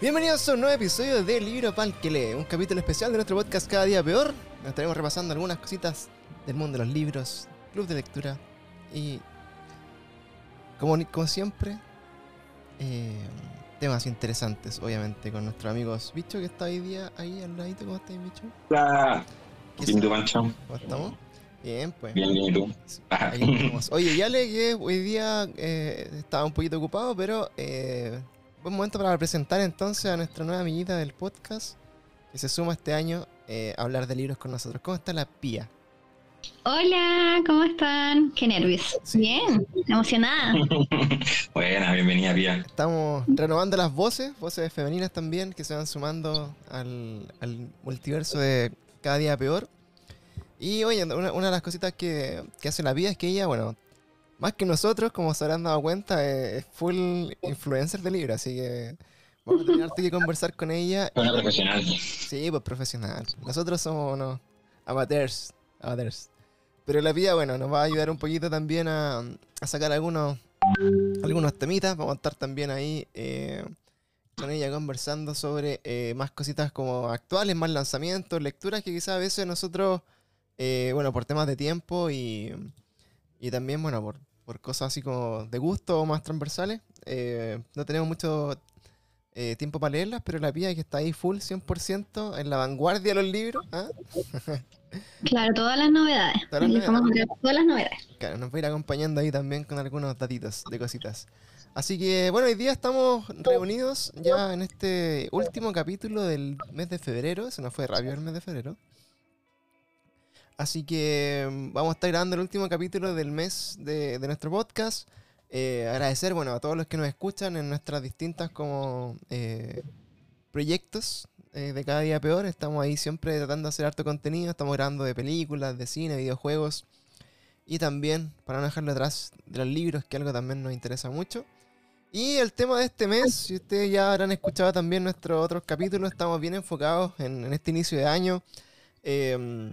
Bienvenidos a un nuevo episodio de Libro Pal que lee, un capítulo especial de nuestro podcast Cada Día Peor. Nos estaremos repasando algunas cositas del mundo de los libros, club de lectura y, como, como siempre, eh, temas interesantes, obviamente, con nuestros amigos Bicho, que está hoy día ahí al ladito. ¿Cómo estáis, Bicho? Hola. ¿Cómo estamos? Bien, pues. Bien, bien, ¿y tú? Ahí. Oye, ya le que hoy día eh, estaba un poquito ocupado, pero eh, buen momento para presentar entonces a nuestra nueva amiguita del podcast que se suma este año eh, a hablar de libros con nosotros. ¿Cómo está la Pía? Hola, ¿cómo están? Qué nervios. Sí. Bien, emocionada. Buena, bienvenida, Pía. Estamos renovando las voces, voces femeninas también, que se van sumando al, al multiverso de Cada Día Peor. Y oye, una, una de las cositas que, que hace la Pía es que ella, bueno, más que nosotros, como se habrán dado cuenta, es full influencer de libros, así que vamos a tener que conversar con ella. Una profesional. Sí, pues profesional. Nosotros somos unos amateurs, amateurs. Pero la Pía, bueno, nos va a ayudar un poquito también a, a sacar algunos, algunos temitas. Vamos a estar también ahí eh, con ella conversando sobre eh, más cositas como actuales, más lanzamientos, lecturas que quizás a veces nosotros, eh, bueno, por temas de tiempo y, y también, bueno, por, por cosas así como de gusto o más transversales, eh, no tenemos mucho eh, tiempo para leerlas, pero la Pía que está ahí full 100% en la vanguardia de los libros, ¿ah? Claro, todas las novedades. Las todas las novedades. Claro, nos va a ir acompañando ahí también con algunos datitos de cositas. Así que bueno, hoy día estamos reunidos ya en este último capítulo del mes de febrero. Se nos fue rápido el mes de febrero. Así que mm, vamos a estar grabando el último capítulo del mes de, nuestro podcast. Eh, agradecer bueno, a todos los que nos escuchan en nuestras distintas como eh, proyectos eh, de cada día peor. Estamos ahí siempre tratando de hacer harto contenido. Estamos grabando de películas, de cine, videojuegos. Y también, para no dejarlo atrás, de los libros, que algo también nos interesa mucho. Y el tema de este mes, si ustedes ya habrán escuchado también nuestros otros capítulos, estamos bien enfocados en, este inicio de año. Eh,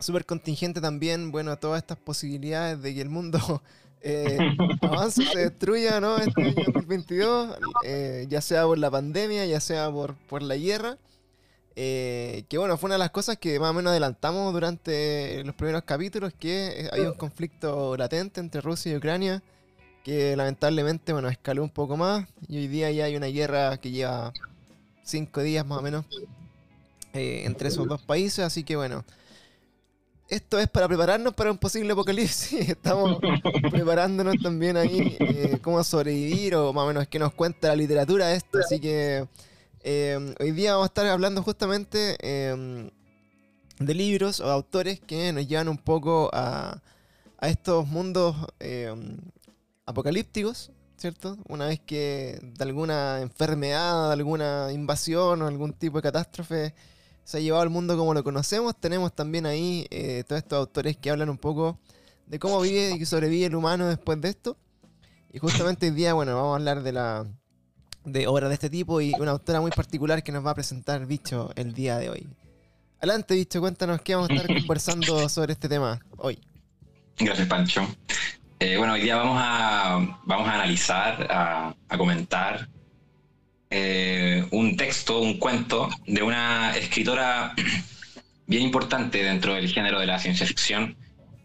Súper contingente también, bueno, todas estas posibilidades de que el mundo eh, avance, se destruya, ¿no? Este año 2022, eh, ya sea por la pandemia, ya sea por, por la guerra. Eh, que bueno, fue una de las cosas que más o menos adelantamos durante los primeros capítulos, que eh, había un conflicto latente entre Rusia y Ucrania, que lamentablemente, bueno, escaló un poco más, y hoy día ya hay una guerra que lleva cinco días más o menos eh, entre esos dos países, así que bueno, esto es para prepararnos para un posible apocalipsis, estamos preparándonos también ahí eh, cómo sobrevivir, o más o menos qué nos cuenta la literatura esto, así que... Eh, hoy día vamos a estar hablando justamente eh, de libros o autores que nos llevan un poco a, a estos mundos eh, apocalípticos, ¿cierto? Una vez que de alguna enfermedad, de alguna invasión o algún tipo de catástrofe se ha llevado al mundo como lo conocemos, tenemos también ahí eh, todos estos autores que hablan un poco de cómo vive y sobrevive el humano después de esto. Y justamente hoy día, bueno, vamos a hablar de la de obras de este tipo y una autora muy particular que nos va a presentar Bicho el día de hoy. Adelante, Bicho, cuéntanos qué vamos a estar conversando sobre este tema hoy. Gracias, Pancho. Eh, bueno, hoy día vamos a, vamos a analizar, a, a comentar eh, un texto, un cuento de una escritora bien importante dentro del género de la ciencia ficción,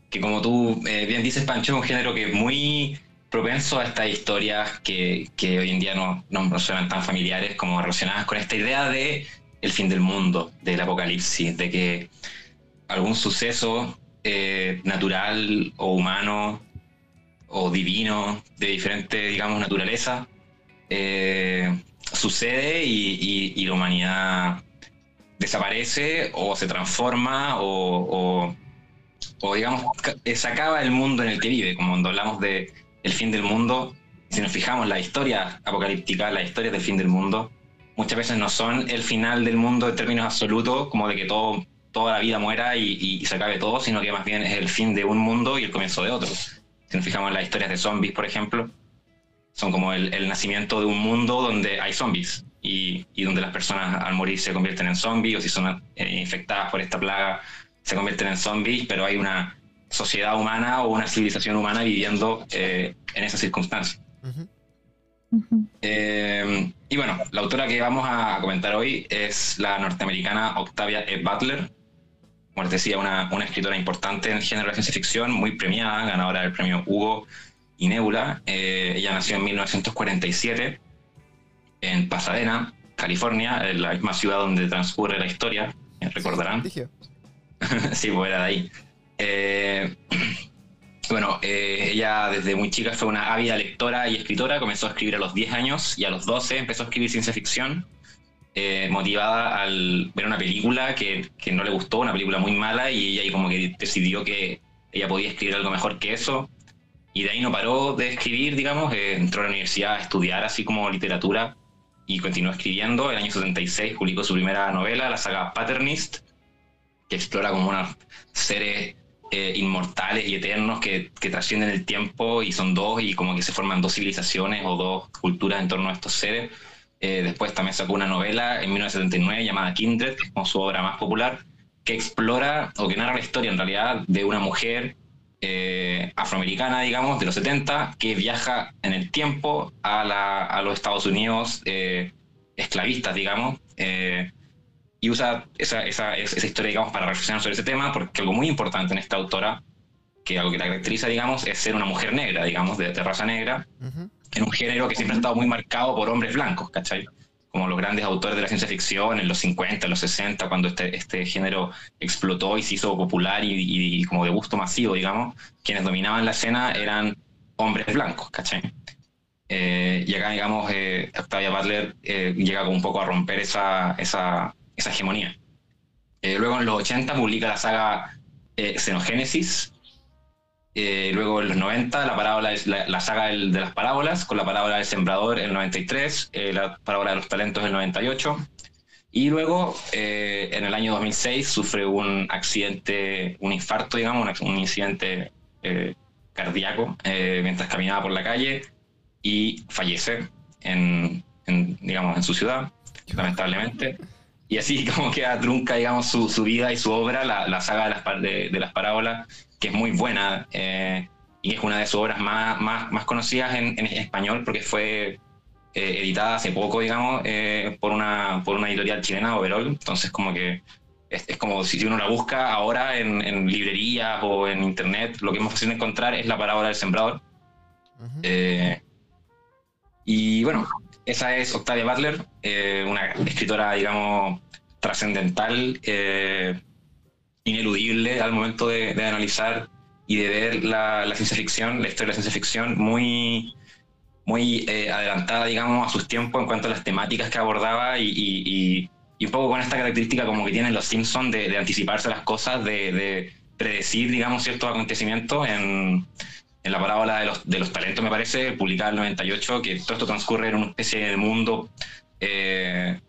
que como tú eh, bien dices, Pancho, es un género que es muy propenso a estas historias que, que hoy en día no, no suenan tan familiares como relacionadas con esta idea de el fin del mundo, del apocalipsis, de que algún suceso eh, natural o humano o divino de diferente, digamos, naturaleza sucede y, la humanidad desaparece o se transforma o, digamos, eh, se acaba el mundo en el que vive, como cuando hablamos de el fin del mundo, si nos fijamos la historia apocalíptica, la historia del fin del mundo, muchas veces no son el final del mundo en términos absolutos, como de que todo, toda la vida muera y- y se acabe todo, sino que más bien es el fin de un mundo y el comienzo de otro. Si nos fijamos en las historias de zombies, por ejemplo, son como el, el nacimiento de un mundo donde hay zombies y, y donde las personas al morir se convierten en zombies o si son eh, infectadas por esta plaga se convierten en zombies, pero hay una sociedad humana o una civilización humana viviendo eh, en esas circunstancias. Eh, y bueno, la autora que vamos a comentar hoy es la norteamericana Octavia E. Butler. Como les decía, una, una escritora importante en el género de ciencia ficción, muy premiada, ganadora del premio Hugo y Nebula. Eh, ella nació en 1947 en Pasadena, California, en la misma ciudad donde transcurre la historia, recordarán. sí, pues era de ahí. Eh, bueno, eh, ella desde muy chica fue una ávida lectora y escritora, comenzó a escribir a los 10 años y a los 12 empezó a escribir ciencia ficción, eh, motivada al ver una película que, que, no le gustó, una película muy mala, y ella como que decidió que ella podía escribir algo mejor que eso, y de ahí no paró de escribir, digamos, eh, entró a la universidad a estudiar así como literatura y continuó escribiendo. El año 76 publicó su primera novela, la saga Patternist, que explora como unos seres eh, inmortales y eternos que, que, trascienden el tiempo y son dos y como que se forman dos civilizaciones o dos culturas en torno a estos seres. Eh, después también sacó una novela en 1979 llamada Kindred, que es como su obra más popular, que explora o que narra la historia en realidad de una mujer eh, afroamericana, digamos, de los 70, que viaja en el tiempo a, la, a los Estados Unidos eh, esclavistas, digamos, eh, y usa esa, esa, esa, historia, digamos, para reflexionar sobre ese tema, porque algo muy importante en esta autora, que algo que la caracteriza, digamos, es ser una mujer negra, digamos, de, de raza negra, uh -huh. en un género que siempre ha estado muy marcado por hombres blancos, ¿cachai? Como los grandes autores de la ciencia ficción en los 50, en los 60, cuando este, este género explotó y se hizo popular y, como de gusto masivo, digamos, quienes dominaban la escena eran hombres blancos, ¿cachai? Eh, y acá, digamos, eh, Octavia Butler eh, llega como un poco a romper esa, esa, esa hegemonía. Luego en los 80 publica la saga Xenogénesis, eh, luego en los 90, la, parábola es la, la saga del, de las parábolas, con la parábola del sembrador en el 93, eh, la parábola de los talentos en el 98. Y luego, eh, en el año 2006, sufre un accidente, un infarto, digamos, un, un incidente eh, cardíaco mientras caminaba por la calle y fallece en, en, digamos, en su ciudad, lamentablemente. Y así como queda trunca, digamos, su, su vida y su obra, la, la saga de las, de, de las parábolas, que es muy buena eh, y es una de sus obras más, más, más conocidas en, en, español porque fue eh, editada hace poco, digamos, eh, por, una, por una editorial chilena, Overall. Entonces, como que es, es como si uno la busca ahora en, en, librerías o en internet, lo que es más fácil de encontrar es la parábola del sembrador. Uh -huh. y bueno, esa es Octavia Butler, una escritora, digamos, trascendental ineludible al momento de, de, analizar y de ver la, la, ciencia ficción, la historia de la ciencia ficción, muy, muy eh, adelantada, digamos, a sus tiempos en cuanto a las temáticas que abordaba y, un poco con esta característica como que tienen los Simpsons de, de anticiparse las cosas, de, de, predecir, digamos, ciertos acontecimientos en, en la parábola de los, de los talentos, me parece, publicada en el 98, que todo esto transcurre en una especie de mundo, eh,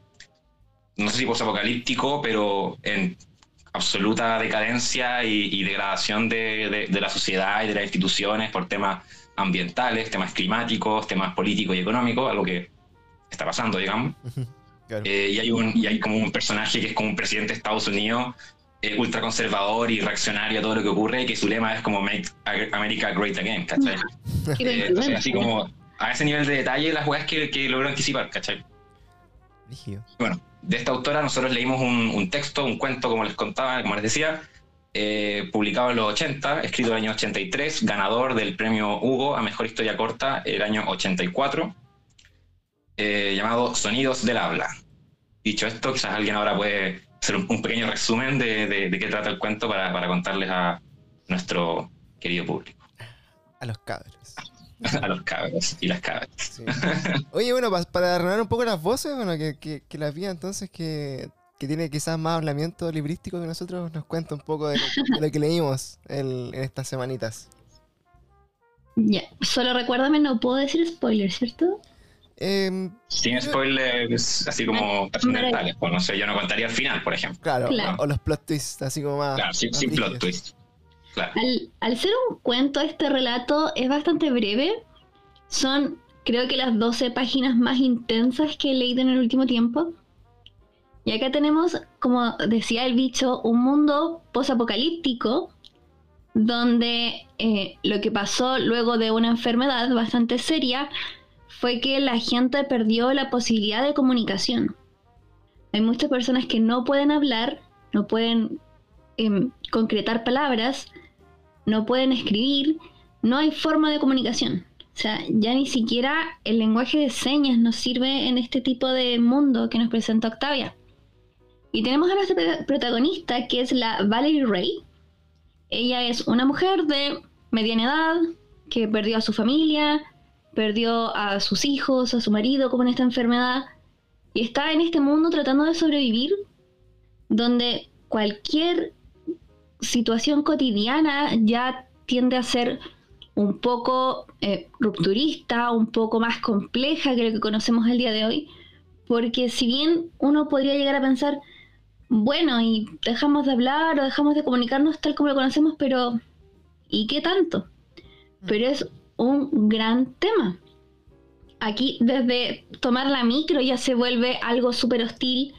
no sé si posapocalíptico, pero en absoluta decadencia y, y degradación de, de, de, la sociedad y de las instituciones por temas ambientales, temas climáticos, temas políticos y económicos, algo que está pasando, digamos. Claro. Eh, y, hay un, y hay como un personaje que es como un presidente de Estados Unidos eh, ultraconservador y reaccionario a todo lo que ocurre y que su lema es como Make America Great Again, ¿cachai? eh, entonces, así como a ese nivel de detalle las weas que, que logró anticipar, ¿cachai? Bueno, de esta autora nosotros leímos un, un, texto, un cuento, como les contaba, como les decía, eh, publicado en los 80, escrito en el año 83, ganador del premio Hugo a Mejor Historia Corta el año 84, eh, llamado Sonidos del Habla. Dicho esto, quizás alguien ahora puede hacer un, un pequeño resumen de, de, de, qué trata el cuento para, para contarles a nuestro querido público. A los cabros. a los cabros y las cabras. Sí. Oye, bueno, para, para renovar un poco las voces, bueno, que, que, que la vía entonces que, que, tiene quizás más hablamiento librístico que nosotros, nos cuenta un poco de, de lo que leímos el, en estas semanitas. Ya, yeah. solo recuérdame, no puedo decir spoilers, ¿cierto? Eh, Sin spoilers, así como trascendentales, pues no sé, yo no contaría el final, por ejemplo. Claro, claro. O, los plot twists, así como más. Claro, sin, más sin plot twists. Claro. Al, al, ser un cuento, este relato es bastante breve. Son, creo que las 12 páginas más intensas que he leído en el último tiempo. Y acá tenemos, como decía el bicho, un mundo posapocalíptico donde eh, lo que pasó luego de una enfermedad bastante seria fue que la gente perdió la posibilidad de comunicación. Hay muchas personas que no pueden hablar, no pueden em, concretar palabras, no pueden escribir, no hay forma de comunicación. O sea, ya ni siquiera el lenguaje de señas nos sirve en este tipo de mundo que nos presenta Octavia. Y tenemos a nuestra protagonista, que es la Valerie Ray. Ella es una mujer de mediana edad, que perdió a su familia, perdió a sus hijos, a su marido como en esta enfermedad, y está en este mundo tratando de sobrevivir, donde cualquier situación cotidiana ya tiende a ser un poco eh, rupturista, un poco más compleja que lo que conocemos el día de hoy, porque si bien uno podría llegar a pensar, bueno, y dejamos de hablar o dejamos de comunicarnos tal como lo conocemos, pero ¿y qué tanto? Pero es un gran tema. Aquí desde tomar la micro ya se vuelve algo súper hostil.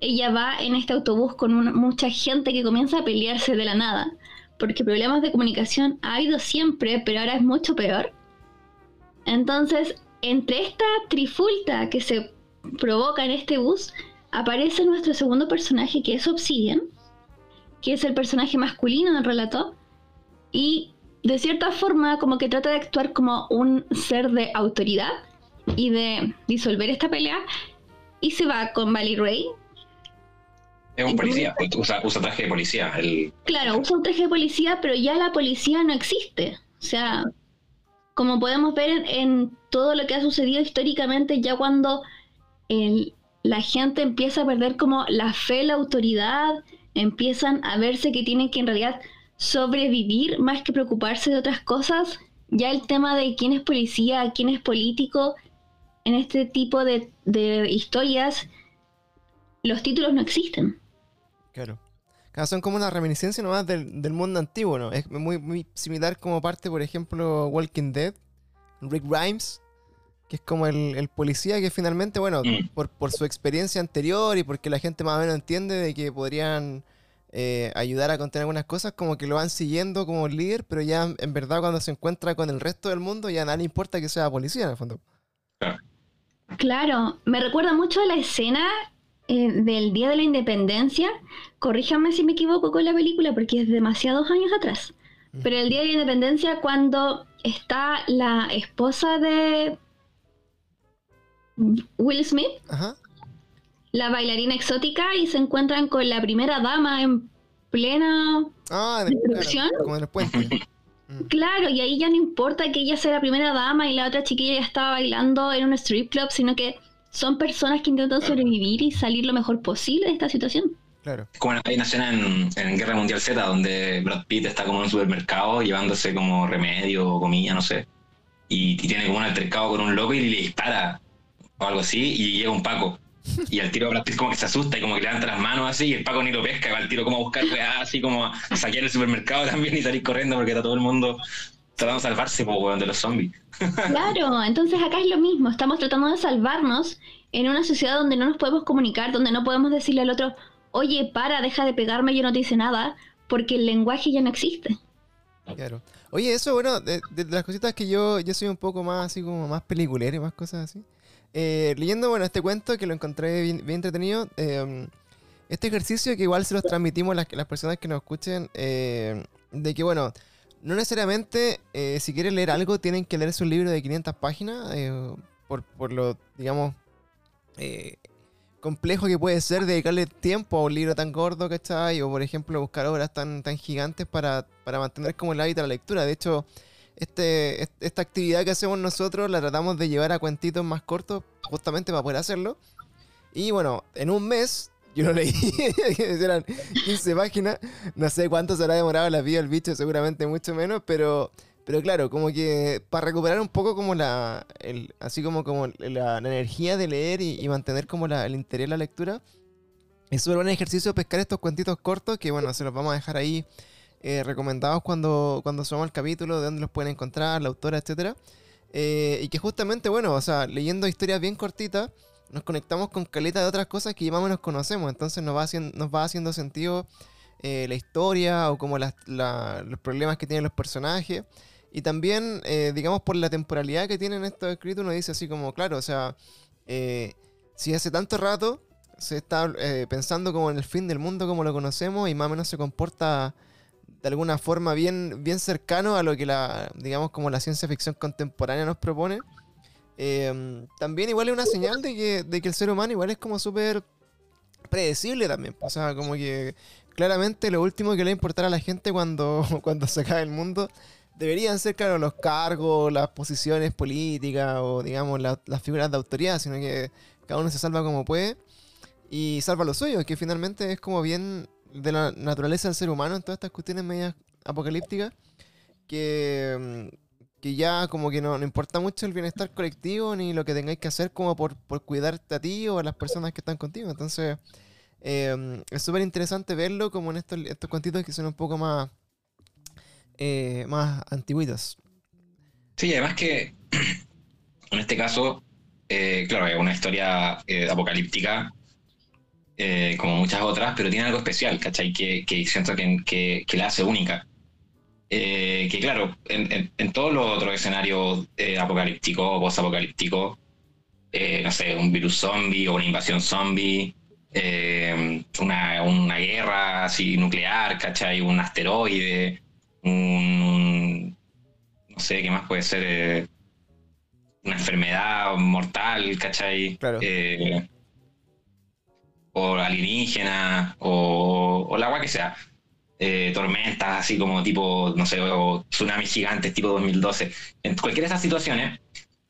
Ella va en este autobús con mucha gente que comienza a pelearse de la nada, porque problemas de comunicación ha habido siempre, pero ahora es mucho peor. Entonces, entre esta trifulta que se provoca en este bus, aparece nuestro segundo personaje que es Obsidian, que es el personaje masculino del relato, y de cierta forma como que trata de actuar como un ser de autoridad y de disolver esta pelea, y se va con Valley Ray. Es un policía, usa, usa traje de policía. El... Claro, usa un traje de policía, pero ya la policía no existe. O sea, como podemos ver en, en todo lo que ha sucedido históricamente, ya cuando el, la gente empieza a perder como la fe, la autoridad, empiezan a verse que tienen que en realidad sobrevivir más que preocuparse de otras cosas. Ya el tema de quién es policía, quién es político, en este tipo de, historias, los títulos no existen. Claro. son como una reminiscencia nomás del, del mundo antiguo, ¿no? Es muy, muy similar como parte, por ejemplo, Walking Dead, Rick Grimes, que es como el, policía que finalmente, bueno, mm. por, su experiencia anterior y porque la gente más o menos entiende de que podrían eh, ayudar a contener algunas cosas, como que lo van siguiendo como líder, pero ya en verdad cuando se encuentra con el resto del mundo ya nada le importa que sea policía en el fondo. Claro, me recuerda mucho a la escena eh, del Día de la Independencia. Corríjame si me equivoco con la película porque es demasiados años atrás. Pero el Día de la Independencia cuando está la esposa de Will Smith, la bailarina exótica, y se encuentran con la primera dama en plena ah, Claro, y ahí ya no importa que ella sea la primera dama y la otra chiquilla ya estaba bailando en un strip club, sino que son personas que intentan sobrevivir y salir lo mejor posible de esta situación. Claro. Como hay una escena en, Guerra Mundial Z donde Brad Pitt está como en un supermercado llevándose como remedio o comida, no sé, y, y tiene como un altercado con un loco y le dispara o algo así, y llega un Paco. Y al tiro Brad como que se asusta y como que levanta las manos así, y el Paco ni lo pesca, y va al tiro como a buscar, así como a saquear el supermercado también y salir corriendo porque está todo el mundo tratando de salvarse pues, de los zombies. Claro, entonces acá es lo mismo, estamos tratando de salvarnos en una sociedad donde no nos podemos comunicar, donde no podemos decirle al otro, oye, para, deja de pegarme, yo no te hice nada, porque el lenguaje ya no existe. Claro. Oye, eso, bueno, de, las cositas que yo, yo soy un poco más así como más peliculero y más cosas así. Eh, leyendo, bueno, este cuento que lo encontré bien, entretenido, em, este ejercicio que igual se los transmitimos a las, personas que nos escuchen, eh, de que, bueno, no necesariamente eh, si quieren leer algo tienen que leerse un libro de 500 páginas, por, por, lo, digamos, complejo que puede ser dedicarle tiempo a un libro tan gordo, ¿cachai? O, por ejemplo, buscar obras tan, tan gigantes para, para mantener como el hábito de la lectura. De hecho, este, esta actividad que hacemos nosotros la tratamos de llevar a cuentitos más cortos, justamente para poder hacerlo. Y bueno, en un mes, yo lo leí, eran 15 páginas, no sé cuánto se habrá demorado la vida del bicho, seguramente mucho menos, pero, pero claro, como que para recuperar un poco como la, así como, como la, energía de leer y, mantener como el interés en la lectura, es un buen ejercicio pescar estos cuentitos cortos que bueno, se los vamos a dejar ahí eh, recomendados cuando, cuando subamos el capítulo, de dónde los pueden encontrar, la autora, etc. Eh, y que justamente, bueno, o sea, leyendo historias bien cortitas, nos conectamos con caleta de otras cosas que más o menos conocemos. Entonces nos va haciendo, nos va haciendo sentido eh, la historia o como los problemas que tienen los personajes. Y también, eh, digamos, por la temporalidad que tienen estos escritos, uno dice así como, claro, o sea, si hace tanto rato se está pensando como en el fin del mundo como lo conocemos y más o menos se comporta de alguna forma bien, bien cercano a lo que la, digamos, como la ciencia ficción contemporánea nos propone. Em, también igual es una señal de que, de que el ser humano igual es como súper predecible también. O sea, como que claramente lo último que le va a importar a la gente cuando, cuando se acabe el mundo deberían ser, claro, los cargos, las posiciones políticas o, digamos, las figuras de autoridad, sino que cada uno se salva como puede y salva lo suyo, que finalmente es como bien de la naturaleza del ser humano en todas estas cuestiones medias apocalípticas, que, que ya como que no, no, importa mucho el bienestar colectivo ni lo que tengáis que hacer como por, por cuidarte a ti o a las personas que están contigo. Entonces, eh, es súper interesante verlo como en estos, estos cuantitos que son un poco más, eh, más antiguitos. Sí, además que en este caso, eh, claro, es una historia eh, apocalíptica eh, como muchas otras, pero tiene algo especial, ¿cachai? Que, que siento que, que, que, la hace única. Eh, que claro, en, en, en, todos los otros escenarios eh, apocalípticos o post-apocalípticos, no sé, un virus zombie o una invasión zombie, una, una, guerra así nuclear, ¿cachai? Un asteroide, un, no sé, ¿qué más puede ser? una enfermedad mortal, ¿cachai? Claro o alienígena, o, o el agua que sea. Eh, tormentas así como tipo, no sé, o tsunamis gigantes tipo 2012. En cualquiera de esas situaciones,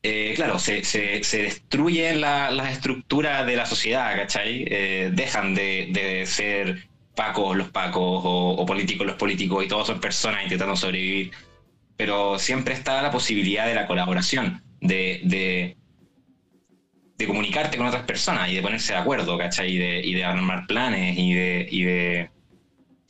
eh, claro, se, se, se destruyen las la estructuras de la sociedad, ¿cachai? Eh, dejan de, de, ser pacos los pacos o, políticos los políticos y todos son personas intentando sobrevivir. Pero siempre está la posibilidad de la colaboración, de de comunicarte con otras personas y de ponerse de acuerdo, ¿cachai? Y de, y de armar planes y de, y de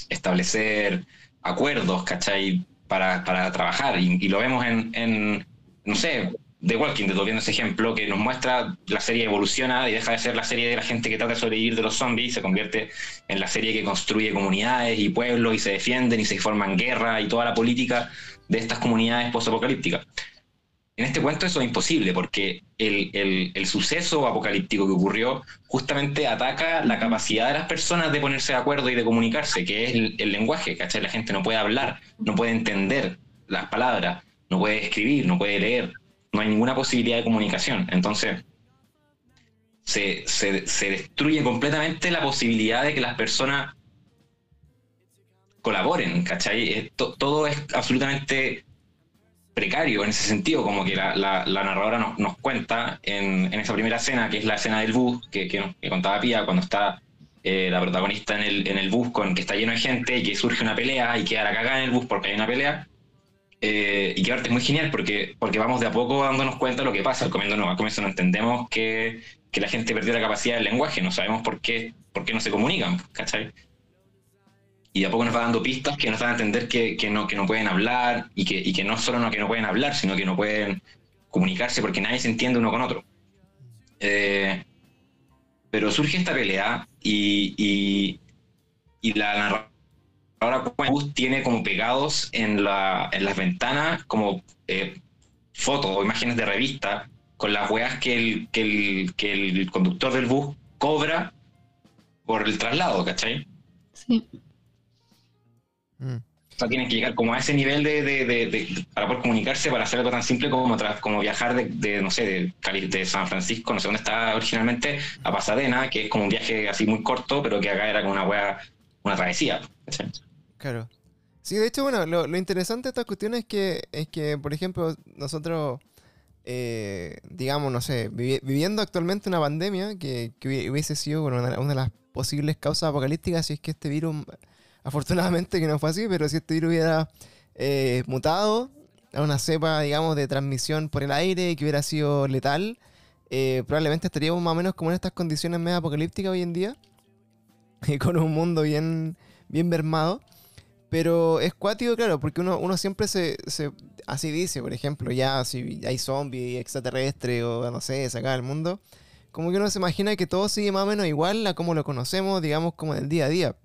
establecer acuerdos, ¿cachai? Para, para trabajar. Y, lo vemos en, en, no sé, The Walking Dead, viendo ese ejemplo que nos muestra la serie evoluciona y deja de ser la serie de la gente que trata de sobrevivir de los zombies y se convierte en la serie que construye comunidades y pueblos y se defienden y se forman guerra y toda la política de estas comunidades post-apocalípticas. En este cuento eso es imposible porque el, suceso apocalíptico que ocurrió justamente ataca la capacidad de las personas de ponerse de acuerdo y de comunicarse, que es el, lenguaje, ¿cachai? La gente no puede hablar, no puede entender las palabras, no puede escribir, no puede leer, no hay ninguna posibilidad de comunicación. Entonces, se, destruye completamente la posibilidad de que las personas colaboren, ¿cachai? Todo es absolutamente precario en ese sentido, como que la, la, la narradora nos, nos cuenta en, en, esa primera escena, que es la escena del bus, que, que, que contaba Pía, cuando está eh, la protagonista en el, en el bus con que está lleno de gente y que surge una pelea y queda la cagada en el bus porque hay una pelea. Eh, y que arte es muy genial porque, porque vamos de a poco dándonos cuenta de lo que pasa. Al comienzo no, al comienzo no entendemos que, que la gente perdió la capacidad del lenguaje, no sabemos por qué, por qué no se comunican, ¿cachai? Y de a poco nos va dando pistas que nos dan a entender que, que, no, que no pueden hablar y que, y que no solo no que no pueden hablar, sino que no pueden comunicarse porque nadie se entiende uno con otro. Eh, pero surge esta pelea y, y, y la narradora tiene como pegados en, la, en las ventanas como eh, fotos o imágenes de revista con las weas que el, que, el, que el conductor del bus cobra por el traslado, ¿cachai? Sí. O sea, tienen que llegar como a ese nivel de, de, para poder comunicarse, para hacer algo tan simple como, como viajar de, no sé, de, San Francisco, no sé dónde está originalmente, a Pasadena, que es como un viaje así muy corto, pero que acá era como una wea, una travesía. ¿sí? Claro. Sí, de hecho, bueno, lo, interesante de esta cuestión es que, es que por ejemplo, nosotros, eh, digamos, no sé, vivi viviendo actualmente una pandemia que, que hubiese sido bueno, una de las posibles causas apocalípticas si es que este virus Afortunadamente que no fue así, pero si este virus hubiera eh, mutado a una cepa, digamos, de transmisión por el aire que hubiera sido letal, eh, probablemente estaríamos más o menos como en estas condiciones medio apocalípticas hoy en día, y con un mundo bien, bien mermado. Pero es cuático, claro, porque uno, uno siempre se, se, así dice, por ejemplo, ya si hay zombies, extraterrestres o no sé, se acaba el mundo, como que uno se imagina que todo sigue más o menos igual a como lo conocemos, digamos, como del día a día.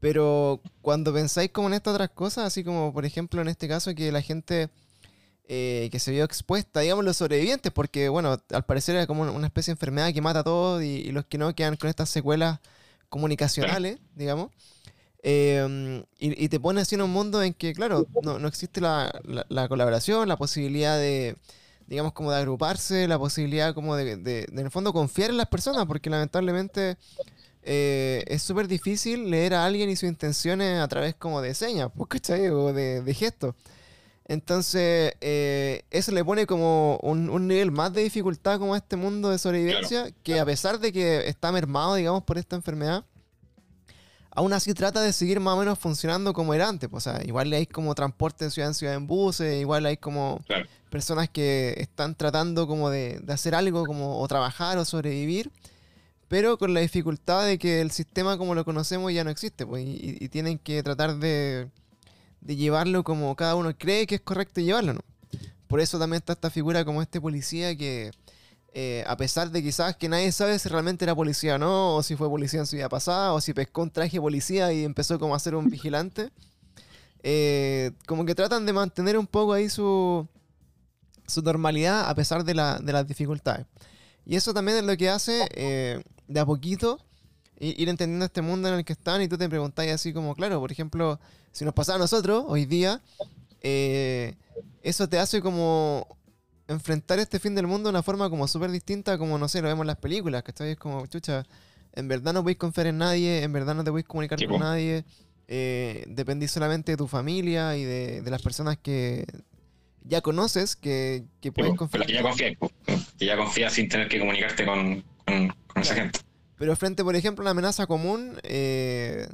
Pero cuando pensáis como en estas otras cosas, así como por ejemplo en este caso que la gente eh, que se vio expuesta, digamos los sobrevivientes, porque bueno, al parecer era como una especie de enfermedad que mata a todos y, los que no quedan con estas secuelas comunicacionales, digamos. Em, y, te pone así en un mundo en que, claro, no, existe la, colaboración, la posibilidad de, digamos, como de agruparse, la posibilidad como de, de, en el fondo, confiar en las personas, porque lamentablemente eh, es súper difícil leer a alguien y sus intenciones a través como de señas, pues, ¿cachai? O de, de gestos. Entonces, eh, eso le pone como un, nivel más de dificultad como a este mundo de sobrevivencia, que a pesar de que está mermado, digamos, por esta enfermedad, aún así trata de seguir más o menos funcionando como era antes. Pues, o sea, igual hay como transporte de ciudad en ciudad en buses, igual hay como personas que están tratando como de, hacer algo, como o trabajar o sobrevivir, pero con la dificultad de que el sistema como lo conocemos ya no existe, pues, y tienen que tratar de llevarlo como cada uno cree que es correcto llevarlo, ¿no? Por eso también está esta figura como este policía que, eh, a pesar de quizás que nadie sabe si realmente era policía o no, o si fue policía en su vida pasada, o si pescó un traje policía y empezó como a ser un vigilante, eh, como que tratan de mantener un poco ahí su, su normalidad a pesar de, las dificultades. Y eso también es lo que hace eh, de a poquito ir entendiendo este mundo en el que están y tú te preguntáis así como, claro, por ejemplo, si nos pasa a nosotros hoy día, eh, eso te hace como enfrentar este fin del mundo de una forma como súper distinta como, no sé, lo vemos en las películas, que es como, chucha, en verdad no podéis confiar en nadie, en verdad no te podéis comunicar con nadie, eh, dependís solamente de tu familia y de, las personas que ya conoces, que, que puedes confiar. Que ya confías, que ya confías sin tener que comunicarte con, esa gente. Pero frente, por ejemplo, a una amenaza común, eh,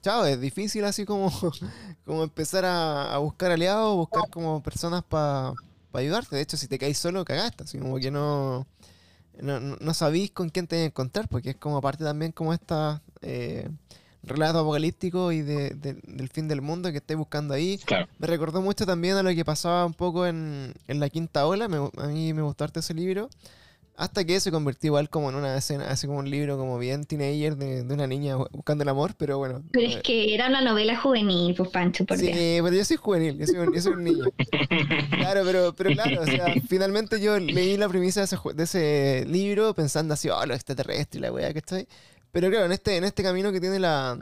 chao, es difícil así como, como empezar a, buscar aliados, buscar como personas para ayudarte. De hecho, si te caes solo, cagaste. Así como que no, no, sabís con quién te encontrar, porque es como parte también como esta eh, relato apocalíptico y del fin del mundo que estáis buscando ahí. Me recordó mucho también a lo que pasaba un poco en, en la quinta ola. a mí me gustó ese libro hasta que se convirtió igual como en una escena, así como un libro como bien teenager de, de una niña buscando el amor, pero bueno. Pero es que era una novela juvenil, pues Pancho, por Sí, pero yo soy juvenil, yo soy, un, niño. claro, pero, pero claro, o sea, finalmente yo leí la premisa de ese, de ese libro pensando así, oh, lo extraterrestre y la weá que estoy. Pero claro, en este, en este camino que tiene la.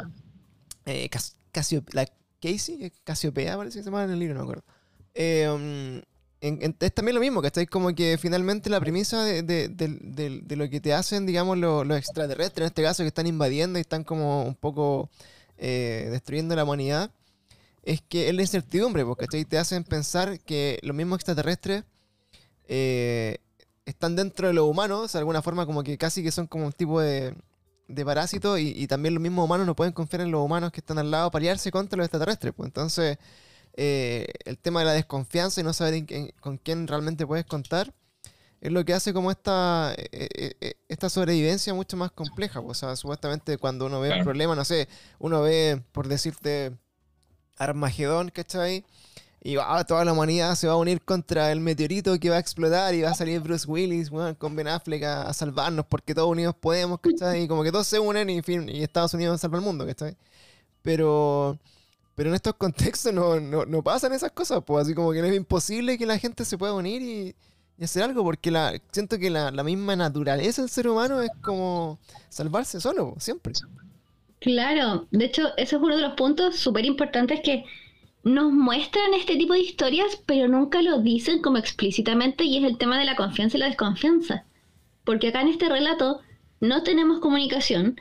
Eh, Casio, la Casey, Casiopea, parece que se llama en el libro, no me acuerdo. Eh, um, es también lo mismo, estáis como que finalmente la premisa de, lo que te hacen, digamos, los, extraterrestres, en este caso, que están invadiendo y están como un poco eh, destruyendo la humanidad, es que es la incertidumbre, porque te hacen pensar que los mismos extraterrestres eh, están dentro de los humanos, de alguna forma como que casi que son como un tipo de, de parásito y, y, también los mismos humanos no pueden confiar en los humanos que están al lado para aliarse contra los extraterrestres. Pues entonces eh, el tema de la desconfianza y no saber con quién realmente puedes contar, es lo que hace como esta, eh, eh, esta sobrevivencia mucho más compleja. O sea, supuestamente cuando uno ve un problema, no sé, uno ve, por decirte, Armagedón, ¿cachai? Y ah, toda la humanidad se va a unir contra el meteorito que va a explotar y va a salir Bruce Willis con Ben Affleck a, salvarnos porque todos unidos podemos, ¿cachai? Y como que todos se unen y Estados Unidos salva el mundo, ¿cachai? Pero pero en estos contextos no, no, pasan esas cosas, pues así como que no es imposible que la gente se pueda unir y, hacer algo, porque la, siento que la, misma naturaleza del ser humano es como salvarse solo, siempre. Claro, de hecho, eso es uno de los puntos súper importantes que nos muestran este tipo de historias, pero nunca lo dicen como explícitamente, y es el tema de la confianza y la desconfianza. Porque acá en este relato no tenemos comunicación,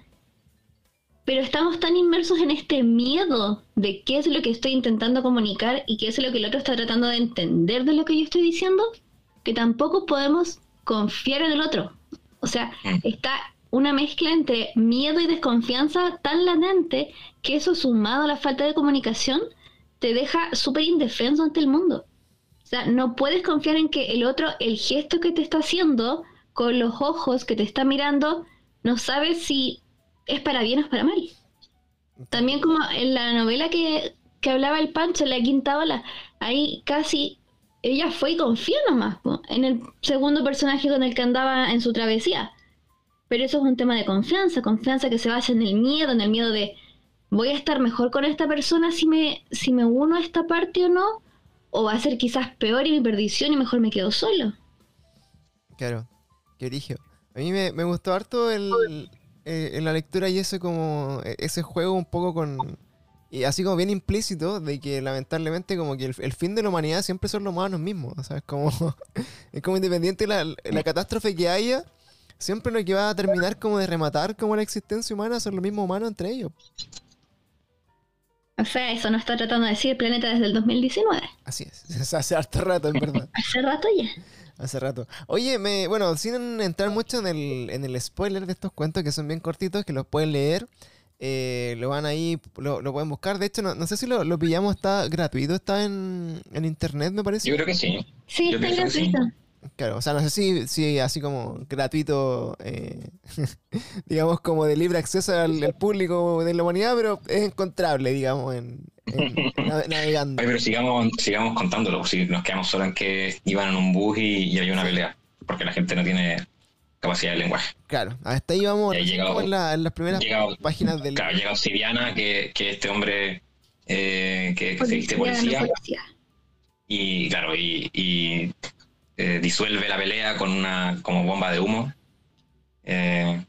pero estamos tan inmersos en este miedo de qué es lo que estoy intentando comunicar y qué es lo que el otro está tratando de entender de lo que yo estoy diciendo, que tampoco podemos confiar en el otro. O sea, está una mezcla entre miedo y desconfianza tan latente que eso sumado a la falta de comunicación te deja súper indefenso ante el mundo. O sea, no puedes confiar en que el otro, el gesto que te está haciendo, con los ojos que te está mirando, no sabes si es para bien o es para mal. También como en la novela que, hablaba el Pancho, la quinta ola, ahí casi ella fue y confió nomás en el segundo personaje con el que andaba en su travesía. Pero eso es un tema de confianza, confianza que se basa en el miedo, en el miedo de ¿voy a estar mejor con esta persona si me, si me uno a esta parte o no? ¿O va a ser quizás peor y mi perdición y mejor me quedo solo? Claro, qué origen. A mí me, me gustó harto el, eh, en la lectura y ese como e, ese juego un poco con y así como bien implícito de que lamentablemente como que el, el fin de la humanidad siempre son los humanos mismos, o sea, es como es como independiente la, la catástrofe que haya, siempre lo que va a terminar como de rematar como la existencia humana son los mismos humanos entre ellos. O sea, eso no está tratando de decir el planeta desde el 2019. Así es, hace harto rato, en verdad. hace rato ya. Hace rato. Oye, me, bueno, sin entrar mucho en el, en el spoiler de estos cuentos que son bien cortitos, que los pueden leer, eh, lo van ahí, lo, lo, pueden buscar. De hecho, no, no sé si lo, lo, pillamos, está gratuito, está en, en, internet, me parece. Yo creo que sí. Sí, está gratuito. Claro, o sea, no sé si, si así como gratuito, eh, digamos, como de libre acceso al, al, público de la humanidad, pero es encontrable, digamos, en, en navegando. Ay, pero sigamos, sigamos contándolo, si nos quedamos solo en que iban en un bus y, y había una pelea, porque la gente no tiene capacidad de lenguaje. Claro, hasta ahí vamos llegado, en, la, en, las primeras llegado, páginas del... Claro, llega Obsidiana, que, que este hombre eh, que, que se viste policía, policía. Y claro, y, y eh, disuelve la pelea con una como bomba de humo. Eh,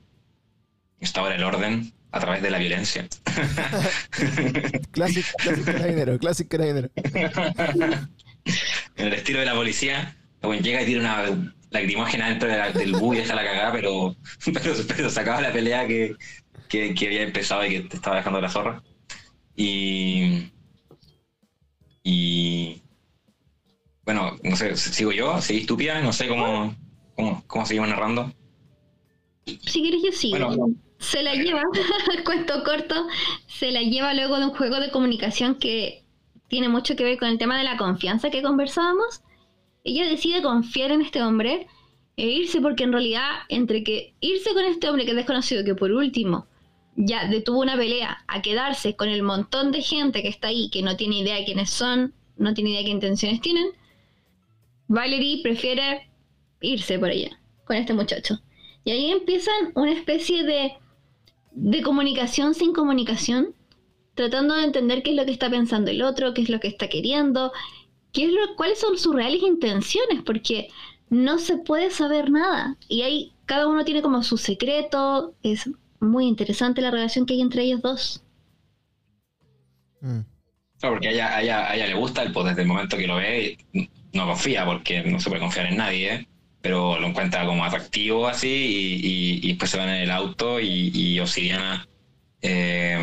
instaura el orden a través de la violencia. clásico, clásico carabinero, clásico carabinero. en el estilo de la policía, bueno, llega y tira una lacrimógena dentro de la, del bus y deja la cagada, pero, pero, pero sacaba la pelea que, que, que, había empezado y que te estaba dejando la zorra. Y. Y. Bueno, no sé, sigo yo, seguís tú, Pia, no sé cómo, cómo, cómo seguimos narrando. Si quieres, yo sigo. Bueno, se la lleva, cuento corto, se la lleva luego de un juego de comunicación que tiene mucho que ver con el tema de la confianza que conversábamos. Ella decide confiar en este hombre e irse porque en realidad entre que irse con este hombre que es desconocido, que por último ya detuvo una pelea, a quedarse con el montón de gente que está ahí, que no tiene idea de quiénes son, no tiene idea de qué intenciones tienen, Valerie prefiere irse por allá con este muchacho. Y ahí empiezan una especie de de comunicación sin comunicación, tratando de entender qué es lo que está pensando el otro, qué es lo que está queriendo, qué es lo, cuáles son sus reales intenciones, porque no se puede saber nada. Y ahí cada uno tiene como su secreto. Es muy interesante la relación que hay entre ellos dos. Mm. Claro, porque a ella, a, ella, a ella, le gusta el desde el momento que lo ve, no confía, porque no se puede confiar en nadie. ¿eh? pero lo encuentra como atractivo así y, y, y después se van en el auto y, y Obsidiana eh,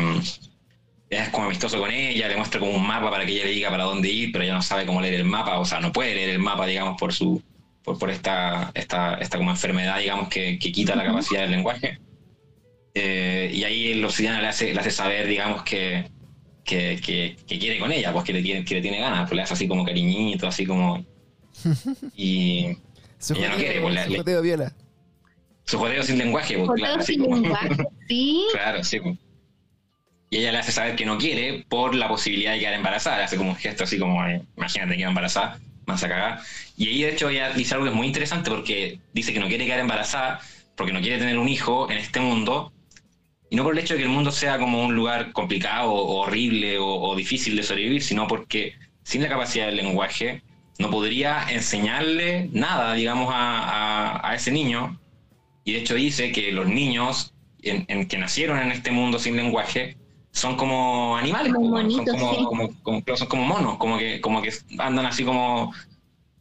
es como amistoso con ella, le muestra como un mapa para que ella le diga para dónde ir, pero ella no sabe cómo leer el mapa, o sea, no puede leer el mapa, digamos, por su por, por esta, esta, esta como enfermedad, digamos, que, que quita la capacidad del lenguaje. Eh, y ahí el Obsidiana le hace, le hace saber, digamos, que, que, que, que, quiere con ella, pues que le tiene, que le tiene ganas, pues le hace así como cariñito, así como... Y, su ella jodeo, no quiere, pues, la- su le- jodeo viola. Su jodeo sin lenguaje, pues, Jodeo claro, así como- lenguaje, ¿Sí? Claro, sí. pues. Y ella le hace saber que no quiere por la posibilidad de quedar embarazada. Le hace como un gesto así como, eh, imagínate que embarazada, más a cagar. Y ahí, de hecho, ella dice algo que es muy interesante porque dice que no quiere quedar embarazada porque no quiere tener un hijo en este mundo. Y no por el hecho de que el mundo sea como un lugar complicado o horrible o, o difícil de sobrevivir, sino porque sin la capacidad del lenguaje no podría enseñarle nada, digamos, a, a- a ese niño. Y de hecho dice que los niños en, en que nacieron en este mundo sin lenguaje son como animales, Como son, como, sí. como- como- son como monos, como que, como que andan así como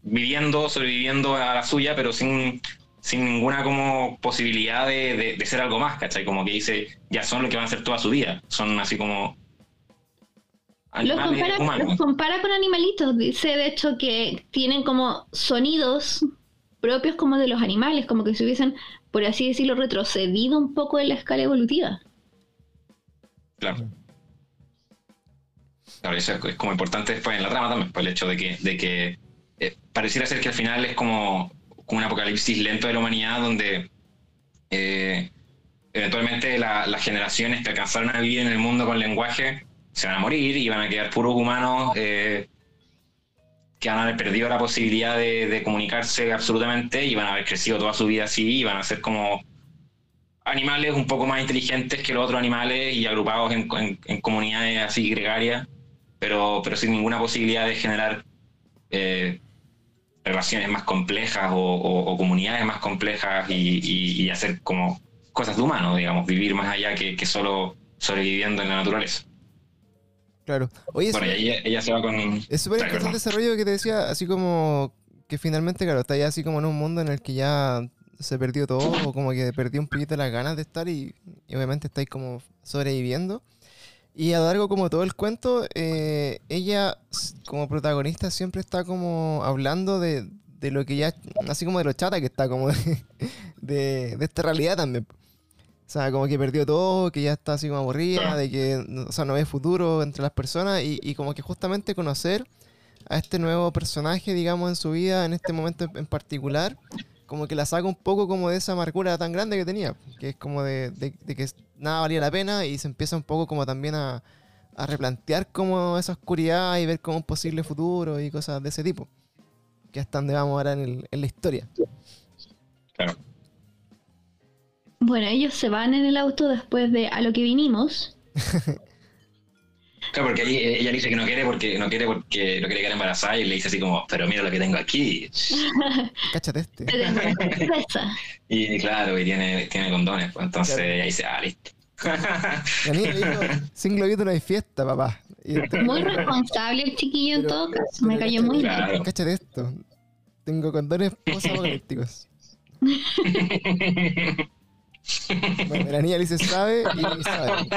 viviendo, sobreviviendo a la suya, pero sin, sin ninguna como posibilidad de, de- de ser algo más, ¿cachai? Como que dice, ya son lo que van a hacer toda su vida, son así como Los compara, humanos. los compara con animalitos. Dice de hecho que tienen como sonidos propios como de los animales, como que se hubiesen, por así decirlo, retrocedido un poco en la escala evolutiva. Claro. Claro, eso es, es como importante después en la trama también, por el hecho de que, de que eh, pareciera ser que al final es como, un apocalipsis lento de la humanidad donde eh, eventualmente la- las generaciones que alcanzaron a vivir en el mundo con lenguaje se van a morir y van a quedar puros humanos eh, que van a haber perdido la posibilidad de, comunicarse absolutamente y van a haber crecido toda su vida así y van a ser como animales un poco más inteligentes que los otros animales y agrupados en, en, comunidades así gregarias, pero, pero sin ninguna posibilidad de generar eh, relaciones más complejas o, comunidades más complejas y, hacer como cosas de humano, digamos, vivir más allá que, que solo sobreviviendo en la naturaleza. Claro. Oye, bueno, ella, se va con... Es súper interesante ese rollo que te decía, así como que finalmente, claro, está ya así como en un mundo en el que ya se perdió todo, o como que perdió un poquito las ganas de estar y, obviamente estáis como sobreviviendo. Y a largo como todo el cuento, eh, ella como protagonista siempre está como hablando de, de, lo que ya, así como de lo chata que está, como de, de, esta realidad también. O sea, como que perdió todo, que ya está así como aburrida, de que o sea, no ve futuro entre las personas y, y como que justamente conocer a este nuevo personaje, digamos, en su vida, en este momento en particular, como que la saca un poco como de esa amargura tan grande que tenía, que es como de, que nada valía la pena y se empieza un poco como también a, replantear como esa oscuridad y ver como un posible futuro y cosas de ese tipo, que hasta donde vamos ahora en, en la historia. Claro. Bueno, ellos se van en el auto después de a lo que vinimos. Claro, porque ella le dice que no quiere porque no quiere porque no quiere quedar embarazada y le dice así como, pero mira lo que tengo aquí. Cáchate este. y claro, y tiene, tiene condones, pues entonces ella dice, ah, listo. y a mí me dijo, sin globito no hay fiesta, papá. muy responsable el chiquillo en todo caso, me cayó muy bien. Cáchate esto, tengo condones posapocalípticos. bueno, la niña le dice sabe y sabe.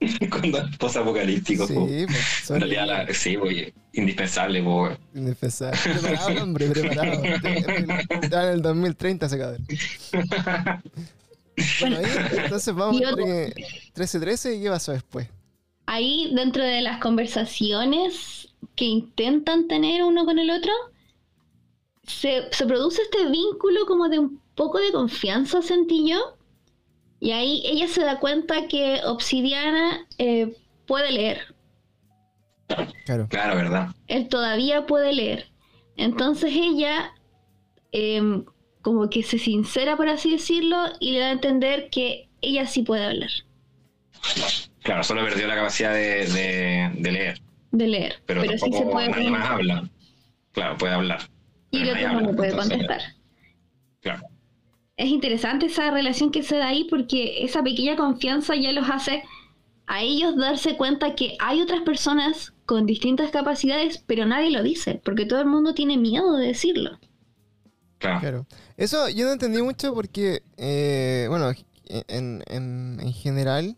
Cuando es post-apocalíptico. Sí, pues, en realidad, la, sí, pues, indispensable. Pues. Indispensable. Preparado, hombre, preparado. Ya en el 2030 se cae. Bueno, ahí, entonces vamos a 13-13 y qué pasó después. Ahí, dentro de las conversaciones que intentan tener uno con el otro, se, se produce este vínculo como de un poco de confianza, sentí yo y ahí ella se da cuenta que Obsidiana eh, puede leer. Claro. Claro, ¿verdad? Él todavía puede leer. Entonces ella em, como que se sincera, por así decirlo, y le da a entender que ella sí puede hablar. Claro, solo perdió la capacidad de, leer. De leer. Pero, sí se puede nadie más habla. Claro, puede hablar. Y el otro no puede contestar. Claro es interesante esa relación que se da ahí porque esa pequeña confianza ya los hace a ellos darse cuenta que hay otras personas con distintas capacidades, pero nadie lo dice, porque todo el mundo tiene miedo de decirlo. Claro. Eso yo no entendí mucho porque, eh, bueno, en, en, general,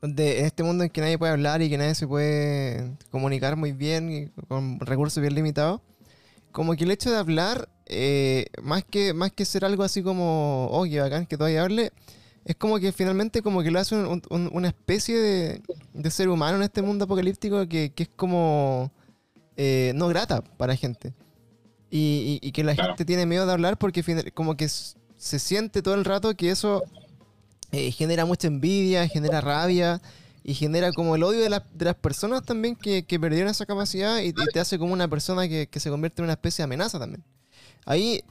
donde en este mundo en que nadie puede hablar y que nadie se puede comunicar muy bien y con recursos bien limitados, como que el hecho de hablar eh, más, que, más que ser algo así como, oh, qué bacán que todavía hable, es como que finalmente como que lo hace una especie de, ser humano en este mundo apocalíptico que, es como eh, no grata para la gente. Y, que la gente tiene miedo de hablar porque como que se siente todo el rato que eso eh, genera mucha envidia, genera rabia y genera como el odio de, de las personas también que, perdieron esa capacidad y, te hace como una persona que, que se convierte en una especie de amenaza también. Ahí,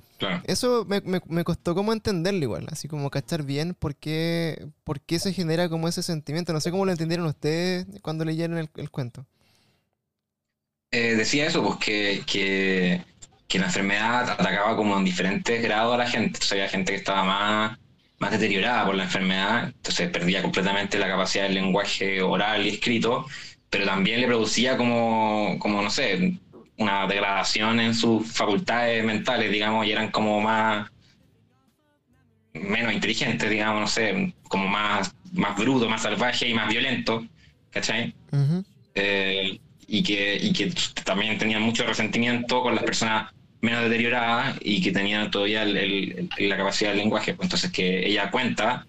eso me, me, costó como entenderlo igual, así como cachar bien por qué, por qué se genera como ese sentimiento. No sé cómo lo entendieron ustedes cuando leyeron el, cuento. Eh, decía eso, pues que, que, la enfermedad atacaba como en diferentes grados a la gente. Entonces había gente que estaba más, más deteriorada por la enfermedad, entonces perdía completamente la capacidad del lenguaje oral y escrito, pero también le producía como, como no sé, una degradación en sus facultades mentales, digamos, y eran como más menos inteligentes, digamos, no sé, como más, más bruto, más salvaje y más violento, ¿cachai? Eh, y, que, y que también tenían mucho resentimiento con las personas menos deterioradas y que tenían todavía la capacidad del lenguaje. Pues entonces que ella cuenta,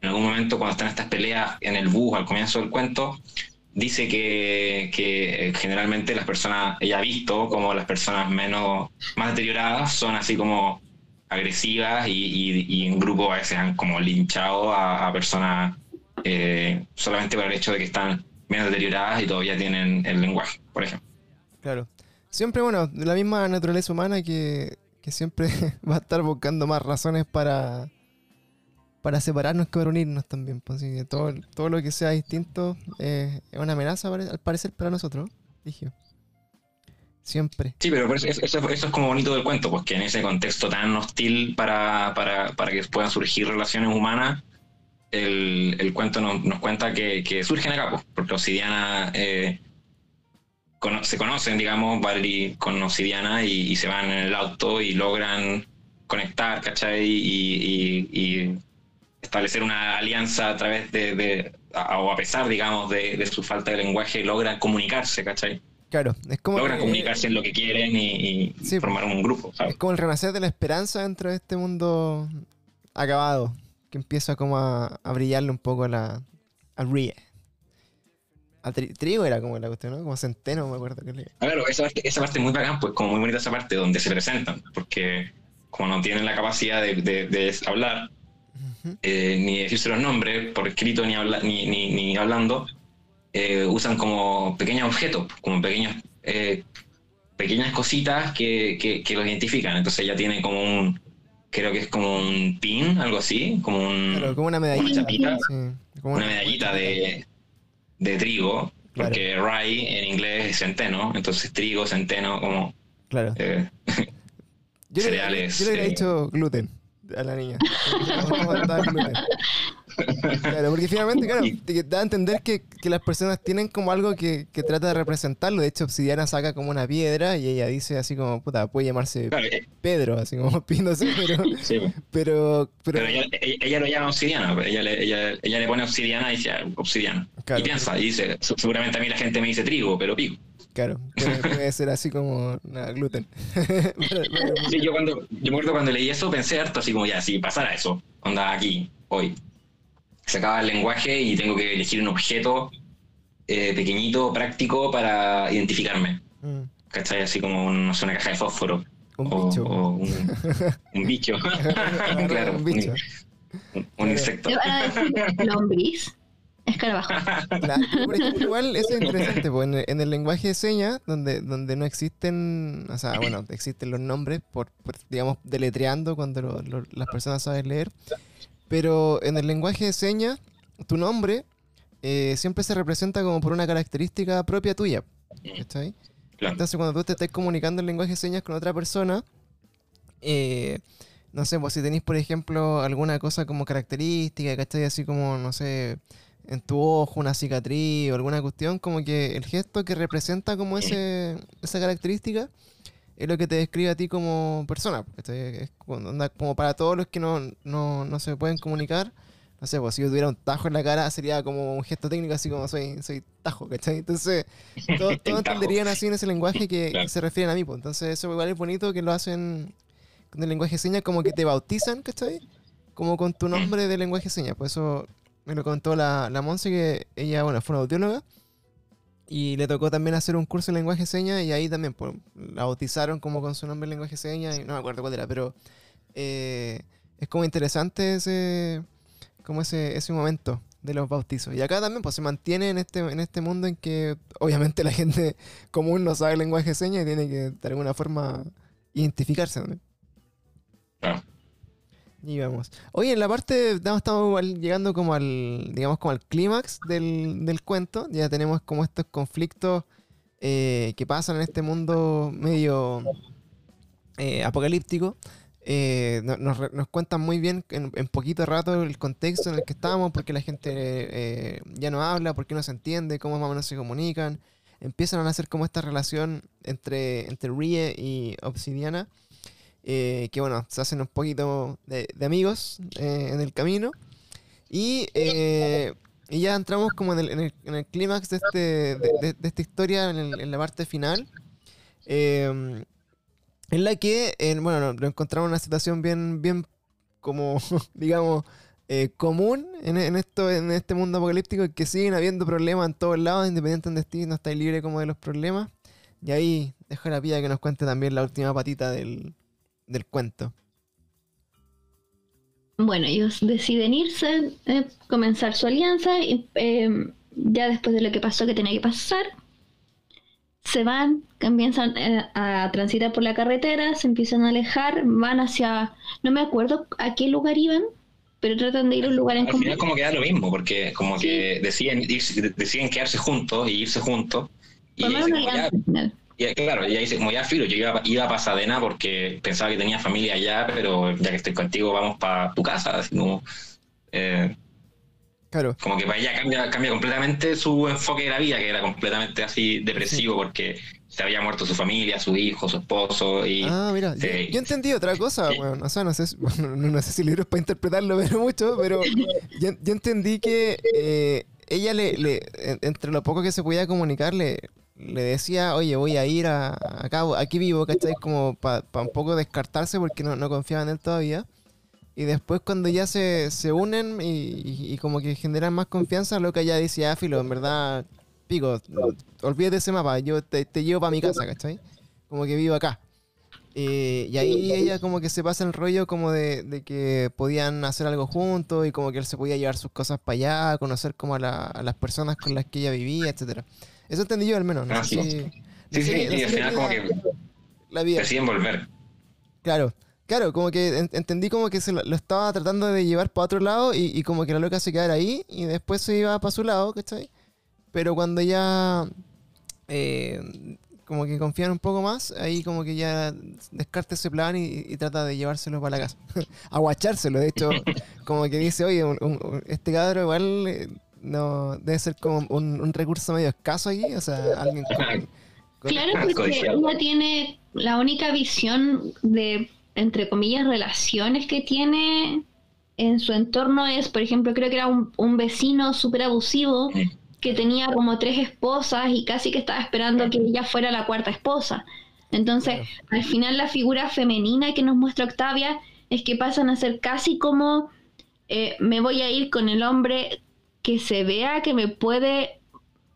en algún momento cuando están estas peleas en el bus al comienzo del cuento, dice que, que, generalmente las personas, ella ha visto como las personas menos, más deterioradas son así como agresivas y, y, en grupo a veces han como linchado a, personas eh, solamente por el hecho de que están menos deterioradas y todavía tienen el lenguaje, por ejemplo. Claro. Siempre, bueno, de la misma naturaleza humana que, que siempre va a estar buscando más razones para, para separarnos que para unirnos también. Pues, todo, todo lo que sea distinto eh, es una amenaza al parecer para nosotros, dije. Siempre. Sí, pero eso, eso- es como bonito del cuento, pues que en ese contexto tan hostil para, para, para que puedan surgir relaciones humanas, el, el cuento nos, nos cuenta que, surgen acá, pues, porque Obsidiana eh, se conocen, digamos, con Obsidiana y, se van en el auto y logran conectar, ¿cachai? Y establecer una alianza a través de, de- a- o a pesar, digamos, de, de su falta de lenguaje, logran comunicarse, ¿cachai? Claro, es como, logran eh, comunicarse en lo que quieren y, y Sí. formar un grupo, ¿sabes? es como el renacer de la esperanza dentro de este mundo acabado, que empieza como a, a brillarle un poco a la, al Rie. Al tri- trigo era como la cuestión, ¿no? Como centeno, me acuerdo que le... Claro, esa parte, esa parte muy bacán, pues como muy bonita esa parte donde se presentan, porque como no tienen la capacidad de, de- de hablar, Eh, ni decirse los nombres por escrito ni, habla, ni, ni, ni hablando, eh, usan como pequeños objetos, como pequeños eh, pequeñas cositas que, que, que los identifican. Entonces ella tiene como un, creo que es como un pin, algo así, como un, Claro, como una una medallita. chapita, Sí, como una medallita de, de trigo, Claro. porque rye en inglés es centeno, entonces trigo, centeno, como... Claro. eh, Yo le, cereales, yo le hubiera eh. dicho gluten a la niña. Claro, porque finalmente, claro, te da a entender que, que las personas tienen como algo que, que trata de representarlo. De hecho, Obsidiana saca como una piedra y ella dice así como, puta, puede llamarse eh, Pedro, así como sé, pero, sí, pero, pero, pero ella, ella- lo llama obsidiana, pues, ella le, ella, ella le pone obsidiana y dice ah, obsidiana. Claro. Y piensa, y dice, "Se- seguramente a mí la gente me dice trigo, pero pico. Claro, puede, puede ser así como nada, gluten. Sí, yo cuando, yo me acuerdo cuando leí eso pensé harto así como ya, si pasara eso, onda aquí, hoy. Se acaba el lenguaje y tengo que elegir un objeto eh, pequeñito, práctico para identificarme. Mm, ¿Cachai? Así como un- no sé, una caja de fósforo. un o, bicho. o un, un bicho. claro, un bicho. Un, un insecto. Te van a decir lombriz, escarabajo. Claro, pero por ejemplo, igual eso es interesante, porque en el, en el lenguaje de señas, donde, donde no existen, o sea, bueno, existen los nombres, por, por, digamos, deletreando cuando lo- lo- las personas saben leer, pero en el lenguaje de señas, tu nombre eh, siempre se representa como por una característica propia tuya, ¿cachai? Claro. Entonces, cuando tú te estás comunicando en lenguaje de señas con otra persona, eh, no sé, pues si tenéis, por ejemplo, alguna cosa como característica, ¿cachai? Así como, no sé, en tu ojo una cicatriz o alguna cuestión, como que el gesto que representa como ese, esa característica es lo que te describe a ti como persona. Es como, para todos los que no, no, no se pueden comunicar. No sé, pues si yo tuviera un tajo en la cara sería como un gesto técnico así como soy, soy tajo, ¿cachai? Entonces, todos, entenderían así en ese lenguaje que, Claro. se refieren a mí. Pues. Entonces, eso igual es bonito que lo hacen con el lenguaje de señas, como que te bautizan, ¿cachai? Como con tu nombre de lenguaje de señas. Por eso me lo contó la, la Monse, que ella, bueno, fue una audióloga. Y le tocó también hacer un curso en lenguaje de señas y ahí también pues, la bautizaron como con su nombre en lenguaje de señas y no me acuerdo cuál era, pero eh, es como interesante ese, como ese, ese momento de los bautizos. Y acá también pues se mantiene en este, en este mundo en que obviamente la gente común no sabe lenguaje de señas y tiene que de alguna forma identificarse. ¿no? Claro. Y vamos. Oye, en la parte, estamos llegando como al, digamos, como al clímax del, del cuento. Ya tenemos como estos conflictos eh, que pasan en este mundo medio eh, apocalíptico. Eh, no- nos, nos cuentan muy bien en, poquito rato el contexto en el que estamos, por qué la gente ya no habla, por qué no se entiende, cómo más o menos se comunican. Empiezan a nacer como esta relación entre, entre Rie y Obsidiana eh, que bueno, se hacen un poquito de, de amigos eh, en el camino. Y, eh, y ya entramos como en el, en el, en el clímax de, este, de, de- esta historia, en, el- en la parte final. eh, en la que, bueno, nos encontramos en una situación bien, bien como, digamos, eh, común en, esto, en este mundo apocalíptico, que siguen habiendo problemas en todos lados, independiente de ti, no estáis libre como de los problemas. Y ahí dejo a la pilla que nos cuente también la última patita del, del cuento. Bueno, ellos deciden irse, eh, comenzar su alianza, y, eh, ya después de lo que pasó que tenía que pasar, se van, comienzan eh, a transitar por la carretera, se empiezan a alejar, van hacia, no me acuerdo a qué lugar iban, pero tratan de ir a un lugar en Al común. final como que da lo mismo, porque como Sí. que deciden, irse- deciden quedarse juntos y irse juntos. Formar una alianza al final. Y, claro, ella dice como ya filo, yo iba, iba a Pasadena porque pensaba que tenía familia allá, pero ya que estoy contigo vamos para tu casa, así como... eh, Claro. como que para ella cambia, cambia completamente su enfoque de la vida, que era completamente así depresivo porque se había muerto su familia, su hijo, su esposo y... Ah, mira, yo, entendí otra cosa, Sí. weón. O sea, no sé, bueno, no, sé si el libro es para interpretarlo, pero mucho, pero yo, yo entendí que eh, ella le, le- en- entre lo poco que se podía comunicar, le, decía, oye, voy a ir a, acá, aquí vivo, ¿cachai? Como para un poco descartarse porque no, no confiaba en él todavía. Y después cuando ya se, se unen y, como que generan más confianza, lo que ella dice, ah, filo, en verdad, pico, olvídate ese mapa, yo te, llevo para mi casa, ¿cachai? Como que vivo acá. Y ahí ella como que se pasa el rollo como de, que podían hacer algo juntos y como que él se podía llevar sus cosas para allá, conocer como a, a las personas con las que ella vivía, etcétera. Eso entendí yo al menos. No Ah, sí. si- Sí, y al final como que la vida. deciden volver. Claro, claro, como que en- entendí como que se lo, lo estaba tratando de llevar para otro lado y, y como que la loca se quedara ahí y después se iba para su lado, ¿cachai? Pero cuando ya eh, como que confían un poco más, ahí como que ya descarta ese plan y, y trata de llevárselo para la casa. Aguachárselo, de hecho, como que dice, oye, un- un- un- este cabro igual eh, no debe ser como un, un recurso medio escaso aquí, o sea, alguien con... con- Claro, porque ella tiene la única visión de, entre comillas, relaciones que tiene en su entorno es, por ejemplo, creo que era un, un vecino súper abusivo que tenía como tres esposas y casi que estaba esperando que ella fuera la cuarta esposa. Entonces, Claro. al final la figura femenina que nos muestra Octavia es que pasan a ser casi como eh, me voy a ir con el hombre que se vea que me puede